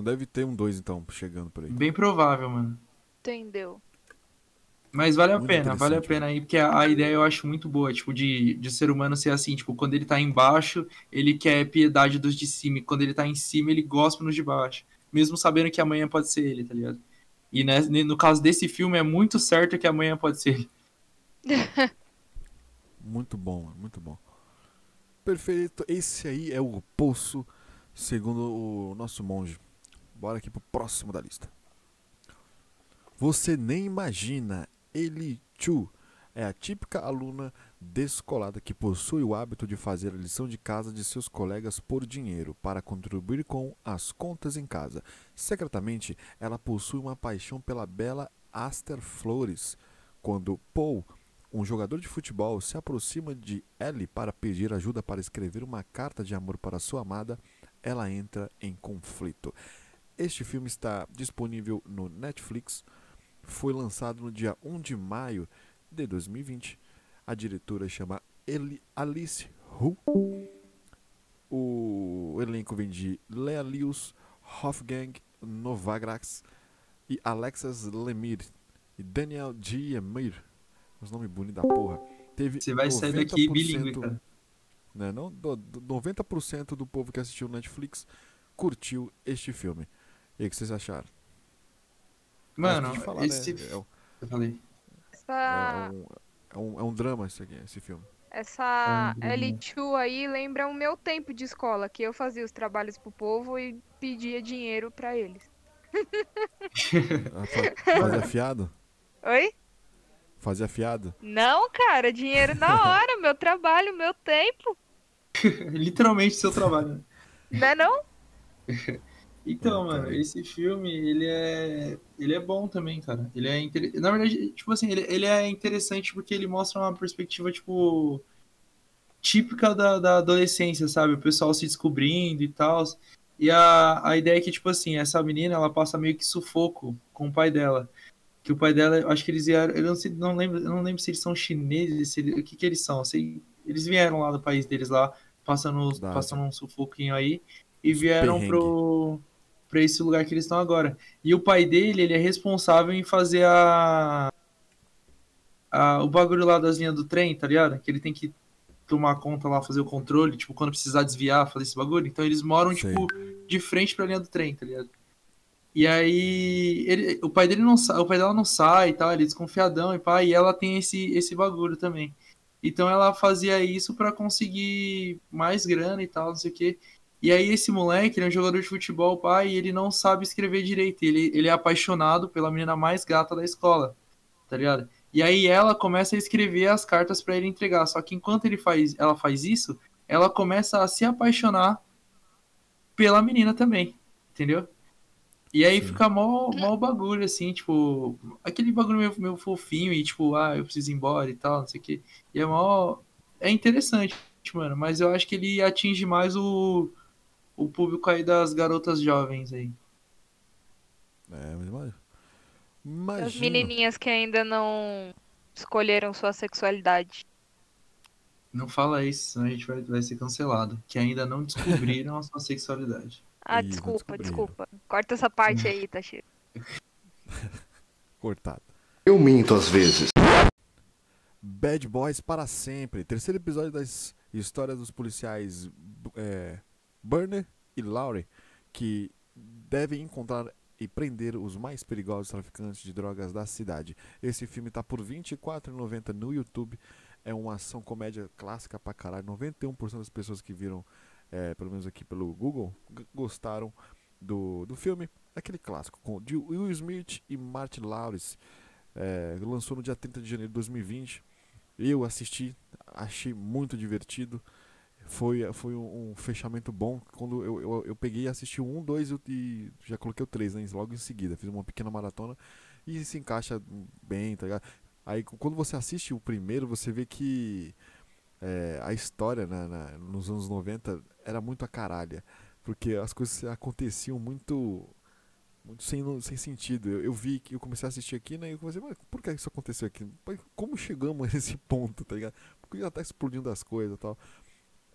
Então deve ter um 2 então, chegando por aí. Bem provável, mano. Entendeu? Mas vale a Muito pena, vale a pena aí, porque a, a ideia eu acho muito boa, tipo, de, de ser humano ser assim, tipo, quando ele tá embaixo, ele quer piedade dos de cima, e quando ele tá em cima, ele gosta nos de baixo. Mesmo sabendo que amanhã pode ser ele, tá ligado? E né, no caso desse filme, é muito certo que amanhã pode ser ele. Muito bom, muito bom. Perfeito. Esse aí é o Poço, segundo o nosso monge. Bora aqui pro próximo da lista. Você nem imagina, Eli Chu é a típica aluna descolada que possui o hábito de fazer a lição de casa de seus colegas por dinheiro para contribuir com as contas em casa. Secretamente, ela possui uma paixão pela bela Aster Flores. Quando Paul um jogador de futebol se aproxima de Ellie para pedir ajuda para escrever uma carta de amor para sua amada, ela entra em conflito. Este filme está disponível no Netflix. Foi lançado no dia 1 de maio de 2020. A diretora chama Eli Alice Hu. O elenco vem de Lea Lewis, Hofgang Novagrax e Alexas Lemir e Daniel Giemir. Os nomes bonitos da porra. Teve Você vai sair daqui 90%, bilíngue, cara. Né, não, do, do 90% do povo que assistiu no Netflix curtiu este filme. E o que vocês acharam? Mano, falar, esse. né, é, um- Eu falei. Essa, é um, é, um, é um drama esse, aqui, esse filme. essa Hum. L2 aí lembra o meu tempo de escola, que eu fazia os trabalhos pro povo e pedia dinheiro pra eles. Ah, fa- Fazia fiado? Oi? Fazia fiado? Não, cara, dinheiro na hora, meu trabalho, meu tempo. Literalmente seu trabalho. né? Não é não? Então, mano, esse filme, ele é. Ele é bom também, cara. Ele é. inter- Na verdade, tipo assim, ele, ele é interessante porque ele mostra uma perspectiva, tipo. Típica da, da adolescência, sabe? O pessoal se descobrindo e tal. E a, a ideia é que, tipo assim, essa menina, ela passa meio que sufoco com o pai dela. Que o pai dela, acho que eles vieram. Eu não, sei, não, lembro, eu não lembro se eles são chineses, se ele- o que que eles são. Sei, eles vieram lá do país deles lá, passando, passando um sufoquinho aí. E vieram perrengue. pro, pra esse lugar que eles estão agora. E o pai dele, ele é responsável em fazer a, a o bagulho lá das linhas do trem, tá ligado? Que ele tem que tomar conta lá, fazer o controle, tipo, quando precisar desviar, fazer esse bagulho. Então eles moram, Sei. tipo, de frente pra linha do trem, tá ligado? E aí, ele, o pai dele não sai, o pai dela não sai e tal, ele é desconfiadão e pá, e ela tem esse, esse bagulho também. Então ela fazia isso pra conseguir mais grana e tal, não sei o quê. E aí esse moleque, ele é um jogador de futebol, pai, e ele não sabe escrever direito. Ele, ele é apaixonado pela menina mais gata da escola, tá ligado? E aí ela começa a escrever as cartas pra ele entregar. Só que enquanto ele faz, ela faz isso, ela começa a se apaixonar pela menina também, entendeu? E aí Sim. fica mó, mó bagulho, assim, tipo, aquele bagulho meio, meio fofinho e tipo, ah, eu preciso ir embora e tal, não sei o quê. E é mó. É interessante, mano, mas eu acho que ele atinge mais o, o público aí das garotas jovens aí. É, mas imagina. As menininhas que ainda não escolheram sua sexualidade. Não fala isso, senão a gente vai, vai ser cancelado. Que ainda não descobriram a sua sexualidade. Ah, Ih, desculpa, desculpa. Corta essa parte aí, Tachiro. Cortado. Eu minto às vezes. Bad Boys para sempre. Terceiro episódio das histórias dos policiais é, Burner e Laurie, que devem encontrar e prender os mais perigosos traficantes de drogas da cidade. Esse filme tá por R$ 24,90 no YouTube. É uma ação comédia clássica pra caralho. 91% das pessoas que viram, é, pelo menos aqui pelo Google, gostaram do, do filme. Aquele clássico com Will Smith e Martin Lawrence. É, lançou no dia 30 de janeiro de 2020. Eu assisti, achei muito divertido. Foi, foi um, um fechamento bom. Quando eu, eu, eu peguei e assisti 1, 2 e já coloquei o 3 né, logo em seguida. Fiz uma pequena maratona e se encaixa bem, tá ligado? Aí quando você assiste o primeiro, você vê que é, a história né, na, nos anos 90 era muito a caralha. Porque as coisas aconteciam muito muito sem, sem sentido. Eu, eu vi que eu comecei a assistir aqui, né? E eu comecei, mas por que isso aconteceu aqui? Como chegamos a esse ponto, tá ligado? Porque já tá explodindo as coisas e tal.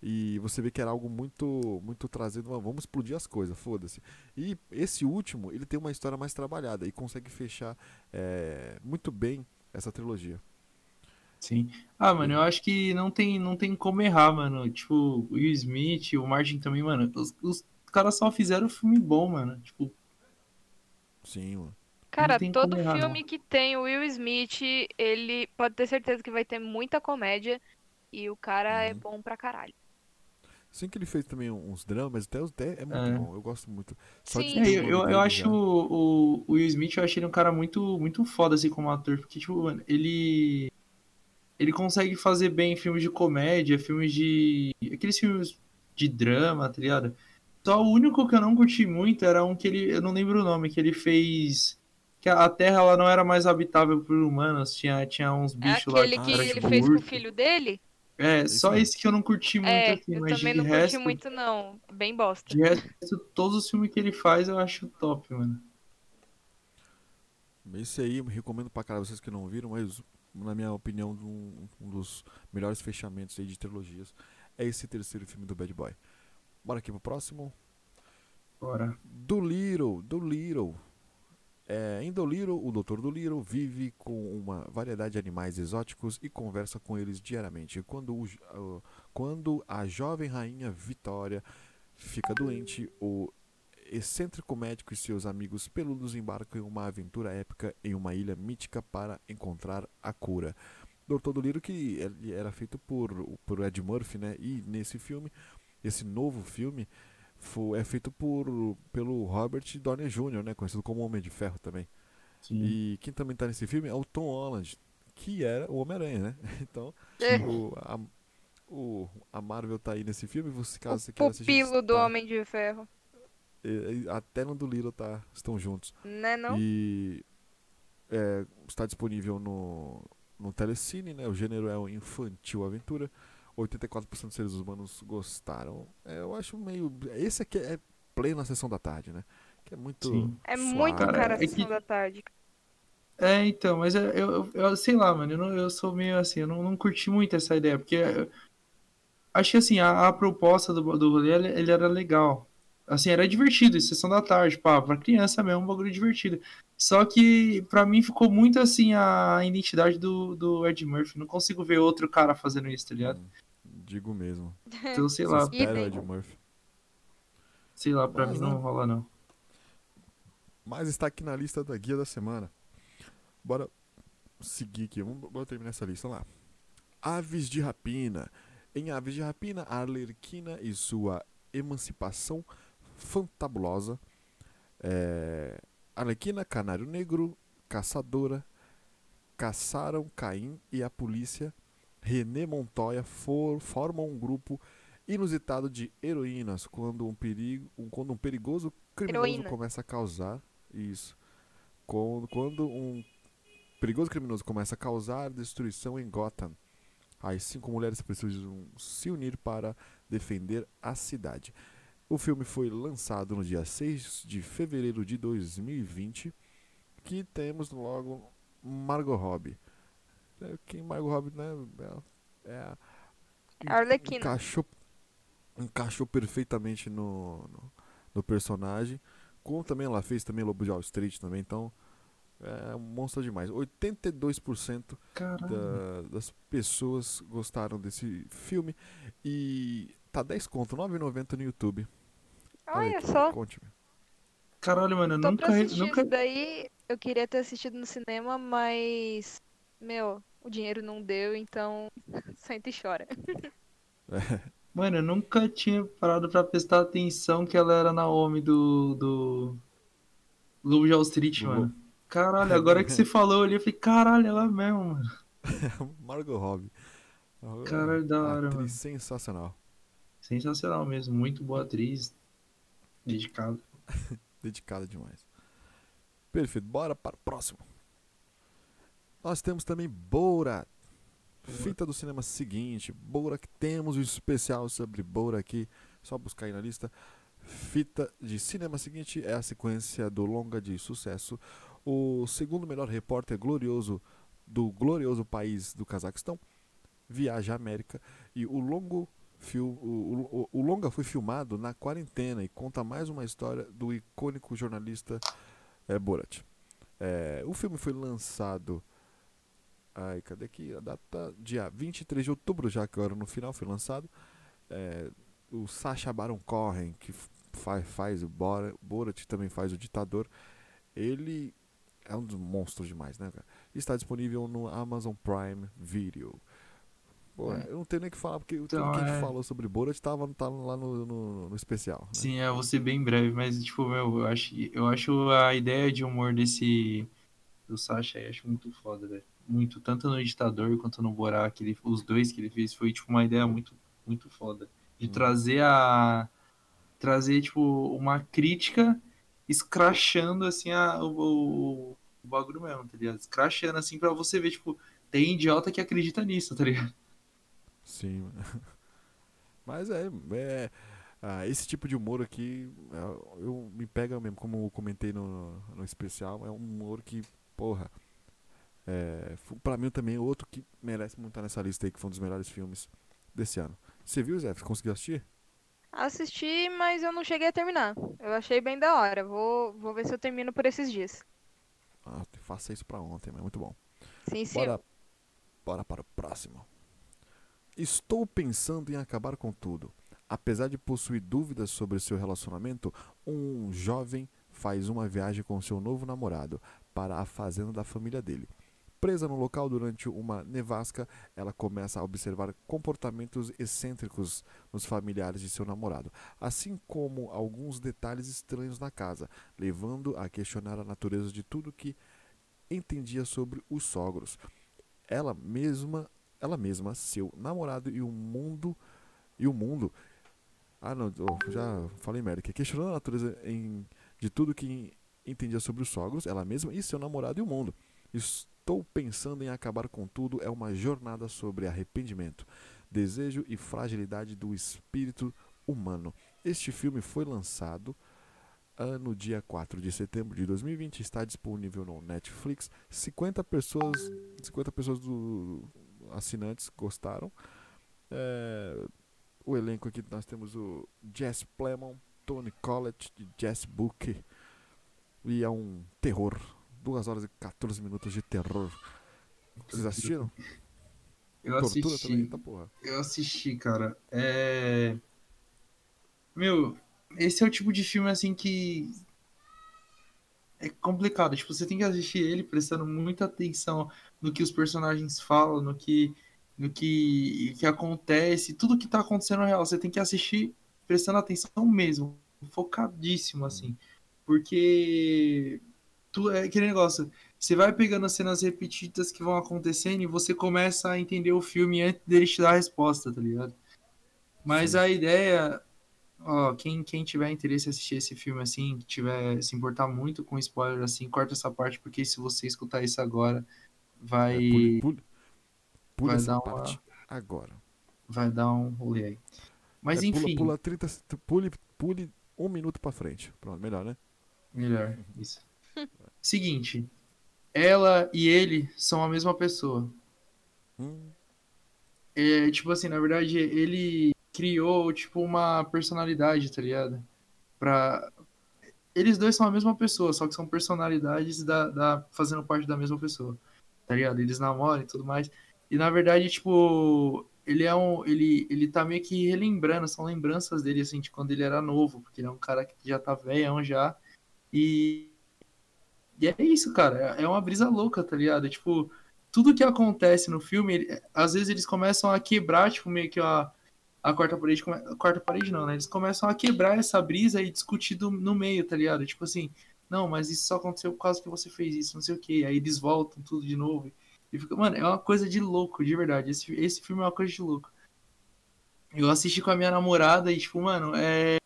E você vê que era algo muito muito trazido, vamos explodir as coisas, foda-se. E esse último, ele tem uma história mais trabalhada e consegue fechar é, muito bem essa trilogia. Sim. Ah, mano, eu acho que não tem, não tem como errar, mano. Tipo, o Will Smith, o Martin também, mano. Os, os caras só fizeram filme bom, mano. Tipo. Sim, mano. Cara, todo errar, filme não. que tem o Will Smith, ele pode ter certeza que vai ter muita comédia. E o cara é uhum. é bom pra caralho. Sim que ele fez também uns dramas, até, até é muito é. bom, eu gosto muito. Só Sim. É, eu, eu, eu acho o, o, Will Smith, eu achei ele um cara muito, muito foda, assim, como ator, porque, tipo, mano, ele... Ele consegue fazer bem filmes de comédia, filmes de... Aqueles filmes de drama, tá ligado? Só o único que eu não curti muito era um que ele... Eu não lembro o nome, que ele fez... Que a Terra, ela não era mais habitável por humanos, tinha, tinha uns bichos é aquele lá... que ele tipo, fez com o filho dele? É, só esse que eu não curti muito, é, assim, eu mas também de não resto, curti muito, não. Bem bosta. De resto, todos os filmes que ele faz eu acho top, mano. Esse aí eu recomendo pra caralho vocês que não viram, mas na minha opinião, um, um dos melhores fechamentos aí de trilogias é esse terceiro filme do Bad Boy. Bora aqui pro próximo. Bora. Do Little, do Little. É, em Dolittle, o Dr. Dolittle vive com uma variedade de animais exóticos e conversa com eles diariamente. Quando, o, quando a jovem rainha Vitória fica doente, o excêntrico médico e seus amigos peludos embarcam em uma aventura épica em uma ilha mítica para encontrar a cura. Dr. Dolittle que era feito por, por Ed Murphy, né? E nesse filme, esse novo filme, foi, é feito por, pelo Robert Downey Jr., né? Conhecido como Homem de Ferro também. Sim. E quem também está nesse filme é o Tom Holland, que era o Homem-Aranha, né? Então, é. o, a, o, a Marvel tá aí nesse filme, você caso você queira assistir. O do tá, Homem de Ferro. até no do Lilo tá, estão juntos. Né, não? E é, está disponível no, no Telecine, né? O gênero é o infantil aventura. 84% dos seres humanos gostaram. É, eu acho meio. Esse aqui é pleno na sessão da tarde, né? Que é muito. Sim. É muito cara, a sessão é que... da tarde. É, então, mas eu, eu, eu, sei lá, mano, eu, não, eu sou meio assim, eu não, não curti muito essa ideia, porque acho que assim, a, a proposta do, do rolê, ele, ele, era legal. Assim, era divertido, sessão da tarde, pá, pra criança mesmo, um bagulho divertido. Só que pra mim ficou muito assim a identidade do, do Ed Murphy. Não consigo ver outro cara fazendo isso, tá ligado? Hum. Digo mesmo. Então, sei lá. Espero Ed Murphy. Sei lá, pra Mas, mim não, não rola não. Mas está aqui na lista da guia da semana. Bora seguir aqui. Vamos, bora terminar essa lista lá. Aves de rapina. Em Aves de Rapina, a Arlequina e sua emancipação fantabulosa. É... Arlequina, Canário Negro, Caçadora, caçaram Caim e a polícia René Montoya for, formam um grupo inusitado de heroínas quando um, perigo, quando um perigoso criminoso Heroína. começa a causar isso. Quando, quando um perigoso criminoso começa a causar destruição em Gotham. As cinco mulheres precisam se unir para defender a cidade. O filme foi lançado no dia 6 de fevereiro de 2020. Que temos logo Margot Robbie. É, quem Margot Robbie, né? É, é Arlequina. Encaixou, encaixou perfeitamente no, no, no, personagem. Como também ela fez também Lobo de Wall Street também, então é um monstro demais. 82% da, das pessoas gostaram desse filme e tá 10 conto, 9,90 no YouTube. Olha, Olha só. Conte-me. Caralho, mano, eu nunca, nunca. Isso daí eu queria ter assistido no cinema, mas meu, o dinheiro não deu, então sente e chora. Mano, eu nunca tinha parado pra prestar atenção que ela era Naomi do. do. Lobo de Wall Street, uhum. mano. Caralho, agora que você falou ali, eu falei, caralho, ela mesmo, mano. Margot Robbie. Cara, da hora, Atriz mano. sensacional. Sensacional mesmo, muito boa atriz. Dedicada. Dedicada demais. Perfeito, bora para o próximo. Nós temos também Borat. Fita do cinema seguinte. Borat, que temos um especial sobre Borat aqui. Só buscar aí na lista. Fita de cinema seguinte é a sequência do longa de sucesso. O segundo melhor repórter glorioso do glorioso país do Cazaquistão viaja à América e o longo o, o- o longa foi filmado na quarentena e conta mais uma história do icônico jornalista eh, Borat. Eh, o filme foi lançado. Ai, cadê aqui a data? Dia 23 de outubro, já que agora no final foi lançado. Eh, o Sacha Baron Cohen, que f- fa- faz o Bora- Borat, também faz o ditador. Ele é um dos monstros demais, né, cara? Está disponível no Amazon Prime Video. Pô, É. eu não tenho nem o que falar, porque tudo Então, que a gente é. falou sobre Borat tava, tava lá no, no, no especial. né? Sim, é, vou ser bem breve, mas, tipo, meu, eu acho, eu acho a ideia de humor desse. do Sacha aí, acho muito foda, velho. Muito. Tanto no Ditador quanto no Borá, que ele, os dois que ele fez, foi, tipo, uma ideia muito, muito foda. De Hum. trazer a. trazer, tipo, uma crítica escrachando, assim, a, o, o, o bagulho mesmo, tá ligado? Escrachando, assim, pra você ver, tipo, tem idiota que acredita nisso, tá ligado? Sim. Mas é, é ah, esse tipo de humor aqui, é, eu me pega mesmo, como eu comentei no, no especial, é um humor que, porra, é, pra mim também é outro que merece muito estar nessa lista aí, que foi um dos melhores filmes desse ano. Você viu, Zé? Você conseguiu assistir? Assisti, mas eu não cheguei a terminar. Eu achei bem da hora. Vou, vou ver se eu termino por esses dias. Ah, faça isso pra ontem, mas é muito bom. Sim, sim. Bora, bora para o próximo. Estou pensando em acabar com tudo. Apesar de possuir dúvidas sobre seu relacionamento, um jovem faz uma viagem com seu novo namorado para a fazenda da família dele. Presa no local durante uma nevasca, ela começa a observar comportamentos excêntricos nos familiares de seu namorado, assim como alguns detalhes estranhos na casa, levando a questionar a natureza de tudo que entendia sobre os sogros. Ela mesma, ela mesma, seu namorado e o mundo e o mundo. Ah, não, oh, já falei merda. aqui. questionando a natureza em- de tudo que entendia sobre os sogros, ela mesma e seu namorado e o mundo. Estou pensando em acabar com tudo é uma jornada sobre arrependimento, desejo e fragilidade do espírito humano. Este filme foi lançado ah, no dia 4 de setembro de 2020, está disponível no Netflix. 50 pessoas, 50 pessoas do assinantes gostaram. É, o elenco aqui nós temos o Jess Plemon, Tony Collette e Jess Book. E é um terror. 2 horas e 14 minutos de terror. Vocês assistiram? Eu Tortura assisti. também, tá porra. Eu assisti, cara. É. Meu, esse é o tipo de filme assim que. É complicado. Tipo, você tem que assistir ele prestando muita atenção no que os personagens falam, no que. No que, que acontece, tudo que tá acontecendo na real. Você tem que assistir prestando atenção mesmo, focadíssimo, assim. Porque. Tu, é aquele negócio. Você vai pegando as cenas repetidas que vão acontecendo e você começa a entender o filme antes dele te dar a resposta, tá ligado? Mas Sim. a ideia, ó, quem, quem tiver interesse em assistir esse filme assim, que tiver se importar muito com spoiler assim, corta essa parte, porque se você escutar isso agora, vai, É, pule, pule, pule vai dar uma- agora. vai dar um rolê aí. Mas É, pula- enfim, Pula, 30, pule, pule um minuto pra frente. Pronto, melhor, né? melhor, isso. Seguinte, ela e ele são a mesma pessoa. Hum, É, tipo assim, na verdade, ele criou, tipo, uma personalidade, tá ligado? Pra... Eles dois são a mesma pessoa, só que são personalidades da, da... fazendo parte da mesma pessoa, tá ligado? Eles namoram e tudo mais. E, na verdade, tipo, ele é um... Ele, ele tá meio que relembrando, são lembranças dele, assim, de quando ele era novo, porque ele é um cara que já tá velhão já. E... E é isso, cara. É uma brisa louca, tá ligado? Tipo, tudo que acontece no filme, às vezes eles começam a quebrar, tipo, meio que a, a quarta parede. A quarta parede não, né? Eles começam a quebrar essa brisa e discutir do- no meio, tá ligado? Tipo assim, não, mas isso só aconteceu por causa que você fez isso, não sei o quê. Aí eles voltam tudo de novo. E E fica, mano, é uma coisa de louco, de verdade. Esse, esse filme é uma coisa de louco. Eu assisti com a minha namorada e, tipo, mano, é.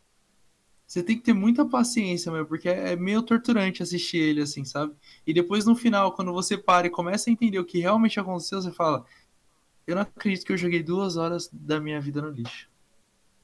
Você tem que ter muita paciência, meu, porque é meio torturante assistir ele, assim, sabe? E depois no final, quando você para e começa a entender o que realmente aconteceu, você fala: Eu não acredito que eu joguei duas horas da minha vida no lixo.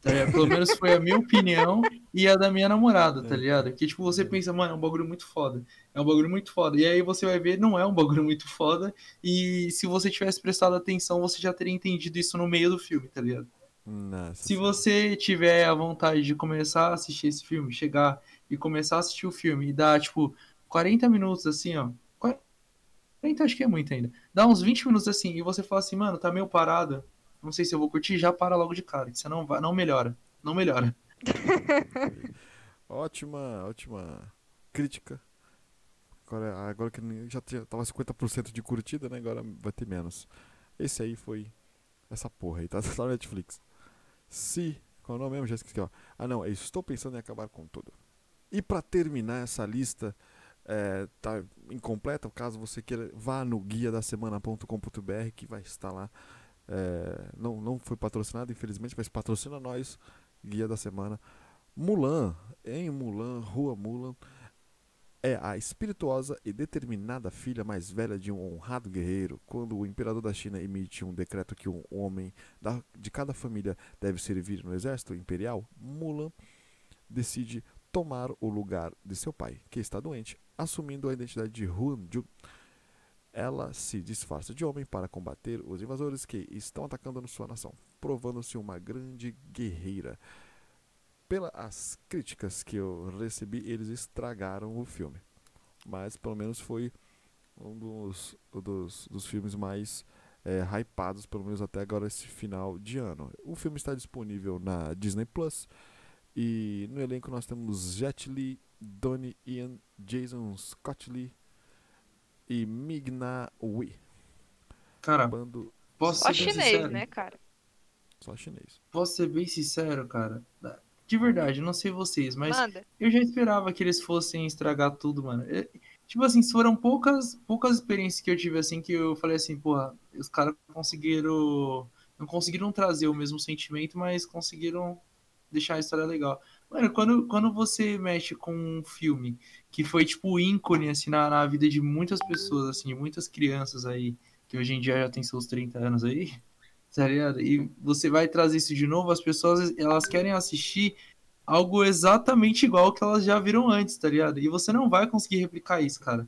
Tá ligado? Pelo menos foi a minha opinião e a da minha namorada, tá ligado? Que tipo, você pensa, mano, é um bagulho muito foda. É um bagulho muito foda. E aí você vai ver, não é um bagulho muito foda. E se você tivesse prestado atenção, você já teria entendido isso no meio do filme, tá ligado? Nossa. Se você tiver a vontade de começar a assistir esse filme, chegar e começar a assistir o filme e dar, tipo, 40 minutos assim, ó. 40 acho que é muito ainda. Dá uns 20 minutos assim e você fala assim, mano, tá meio parado. Não sei se eu vou curtir, já para logo de cara, que você não vai, não melhora. Não melhora. ótima, ótima crítica. Agora, agora que já tava 50% de curtida, né? Agora vai ter menos. Esse aí foi essa porra aí, tá, tá na Netflix. Se. Qual é o nome mesmo? Já esqueci. Ó. Ah, não. Estou pensando em acabar com tudo. E para terminar essa lista, é, tá incompleta, caso você queira, vá no guia da semana.com.br que vai estar lá. É, não, não foi patrocinado, infelizmente, mas patrocina nós, guia da semana. Mulan, em Mulan, Rua Mulan, é a espirituosa e determinada filha mais velha de um honrado guerreiro. Quando o imperador da China emite um decreto que um homem de cada família deve servir no exército imperial, Mulan decide tomar o lugar de seu pai, que está doente, assumindo a identidade de Huan Ju. Ela se disfarça de homem para combater os invasores que estão atacando sua nação, provando-se uma grande guerreira pelas críticas que eu recebi, eles estragaram o filme. Mas pelo menos foi um dos, dos, dos filmes mais é, hypados, pelo menos até agora esse final de ano. O filme está disponível na Disney Plus. E no elenco nós temos Jet Li, Donnie Ian, Jason Scott Lee e Migna Wee. Cara, Bando... posso Só ser bem chinês, sincero? né, cara? Só chinês. Posso ser bem sincero, cara? De verdade, não sei vocês, mas Manda. eu já esperava que eles fossem estragar tudo, mano. É, tipo assim, foram poucas, poucas experiências que eu tive assim que eu falei assim, porra, os caras conseguiram. Não conseguiram trazer o mesmo sentimento, mas conseguiram deixar a história legal. Mano, quando, quando você mexe com um filme que foi, tipo, ícone, assim, na, na vida de muitas pessoas, assim, de muitas crianças aí, que hoje em dia já tem seus 30 anos aí, tá ligado? E você vai trazer isso de novo, as pessoas, elas querem assistir algo exatamente igual que elas já viram antes, tá ligado? E você não vai conseguir replicar isso, cara.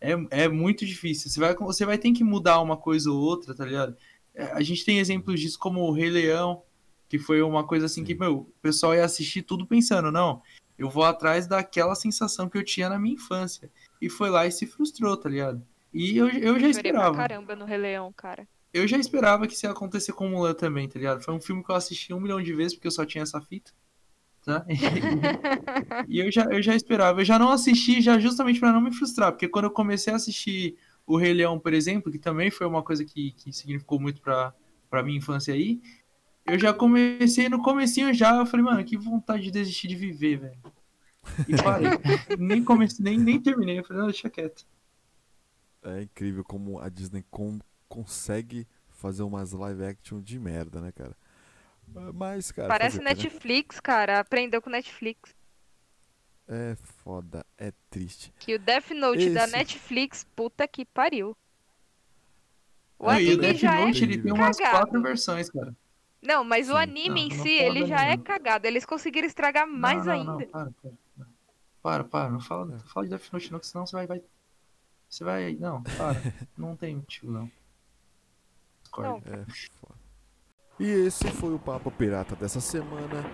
É, é muito difícil. Você vai, você vai ter que mudar uma coisa ou outra, tá ligado? É, A gente tem exemplos disso como o Rei Leão, que foi uma coisa assim que, meu, o pessoal ia assistir tudo pensando, não, eu vou atrás daquela sensação que eu tinha na minha infância. E foi lá e se frustrou, tá ligado? E eu, eu já Chorei pra esperava. caramba no Rei Leão, cara. Eu já esperava que isso ia acontecer com Mulan também, tá ligado? Foi um filme que eu assisti um milhão de vezes porque eu só tinha essa fita. Tá? e eu já, eu já esperava. Eu já não assisti já justamente pra não me frustrar, porque quando eu comecei a assistir o Rei Leão, por exemplo, que também foi uma coisa que, que significou muito pra, pra minha infância aí, eu já comecei no comecinho já, eu falei, mano, que vontade de desistir de viver, velho. E parei. nem comecei, nem, nem terminei, eu falei, não, deixa quieto. É incrível como a Disney com- consegue fazer umas live action de merda, né, cara? Mas, cara. Parece o né? Netflix, cara. Aprendeu com Netflix. É foda, é triste. Que o Death Note da Esse- Netflix, puta que pariu. O Não, e o anime Death já é Note, ele tem umas cagado. quatro versões, cara. Não, mas o Sim. anime Não, em não si, ele já é anime. cagado. Eles conseguiram estragar mais não, não, ainda. Não, para, para. não. Para, para, não fala, não fala de Death Note não, que senão você vai, vai. Você vai. Não, para. não tem motivo, não. Discordo. Não. É foda. E esse foi o Papo Pirata dessa semana.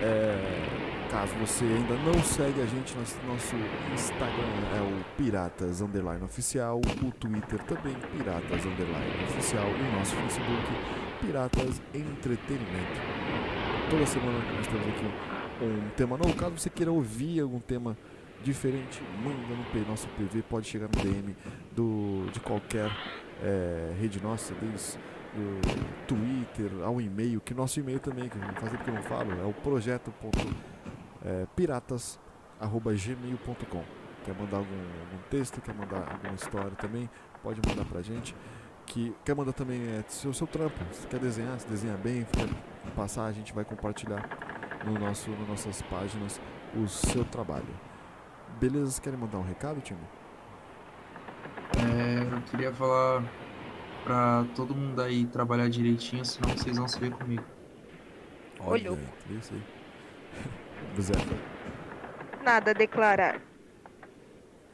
É, Caso você ainda não segue a gente, nosso, nosso Instagram é o Piratas Underline Oficial, o Twitter também Piratas Underline Oficial e o nosso Facebook Piratas Entretenimento. Toda semana nós temos aqui um tema novo. Caso você queira ouvir algum tema diferente, manda no nosso PV, pode chegar no DM do, de qualquer é, rede nossa, desde do Twitter ao e-mail, que nosso e-mail também, que faz tempo que eu não falo, é o é, piratas.gmail.com. Quer mandar algum, algum texto, quer mandar alguma história também, pode mandar pra gente. que quer mandar também é, seu, seu trampo. Se quer desenhar, se desenha bem, quer passar, a gente vai compartilhar no nosso, nas nossas páginas o seu trabalho. Beleza? Querem mandar um recado, time? É, eu queria falar pra todo mundo aí trabalhar direitinho, senão vocês vão se ver comigo. Olhou. é isso aí. Zé, Nada a declarar.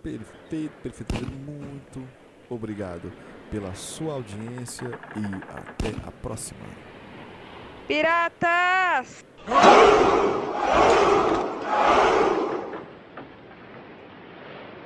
perfeito, perfeito. Muito obrigado pela sua audiência e até a próxima. Piratas!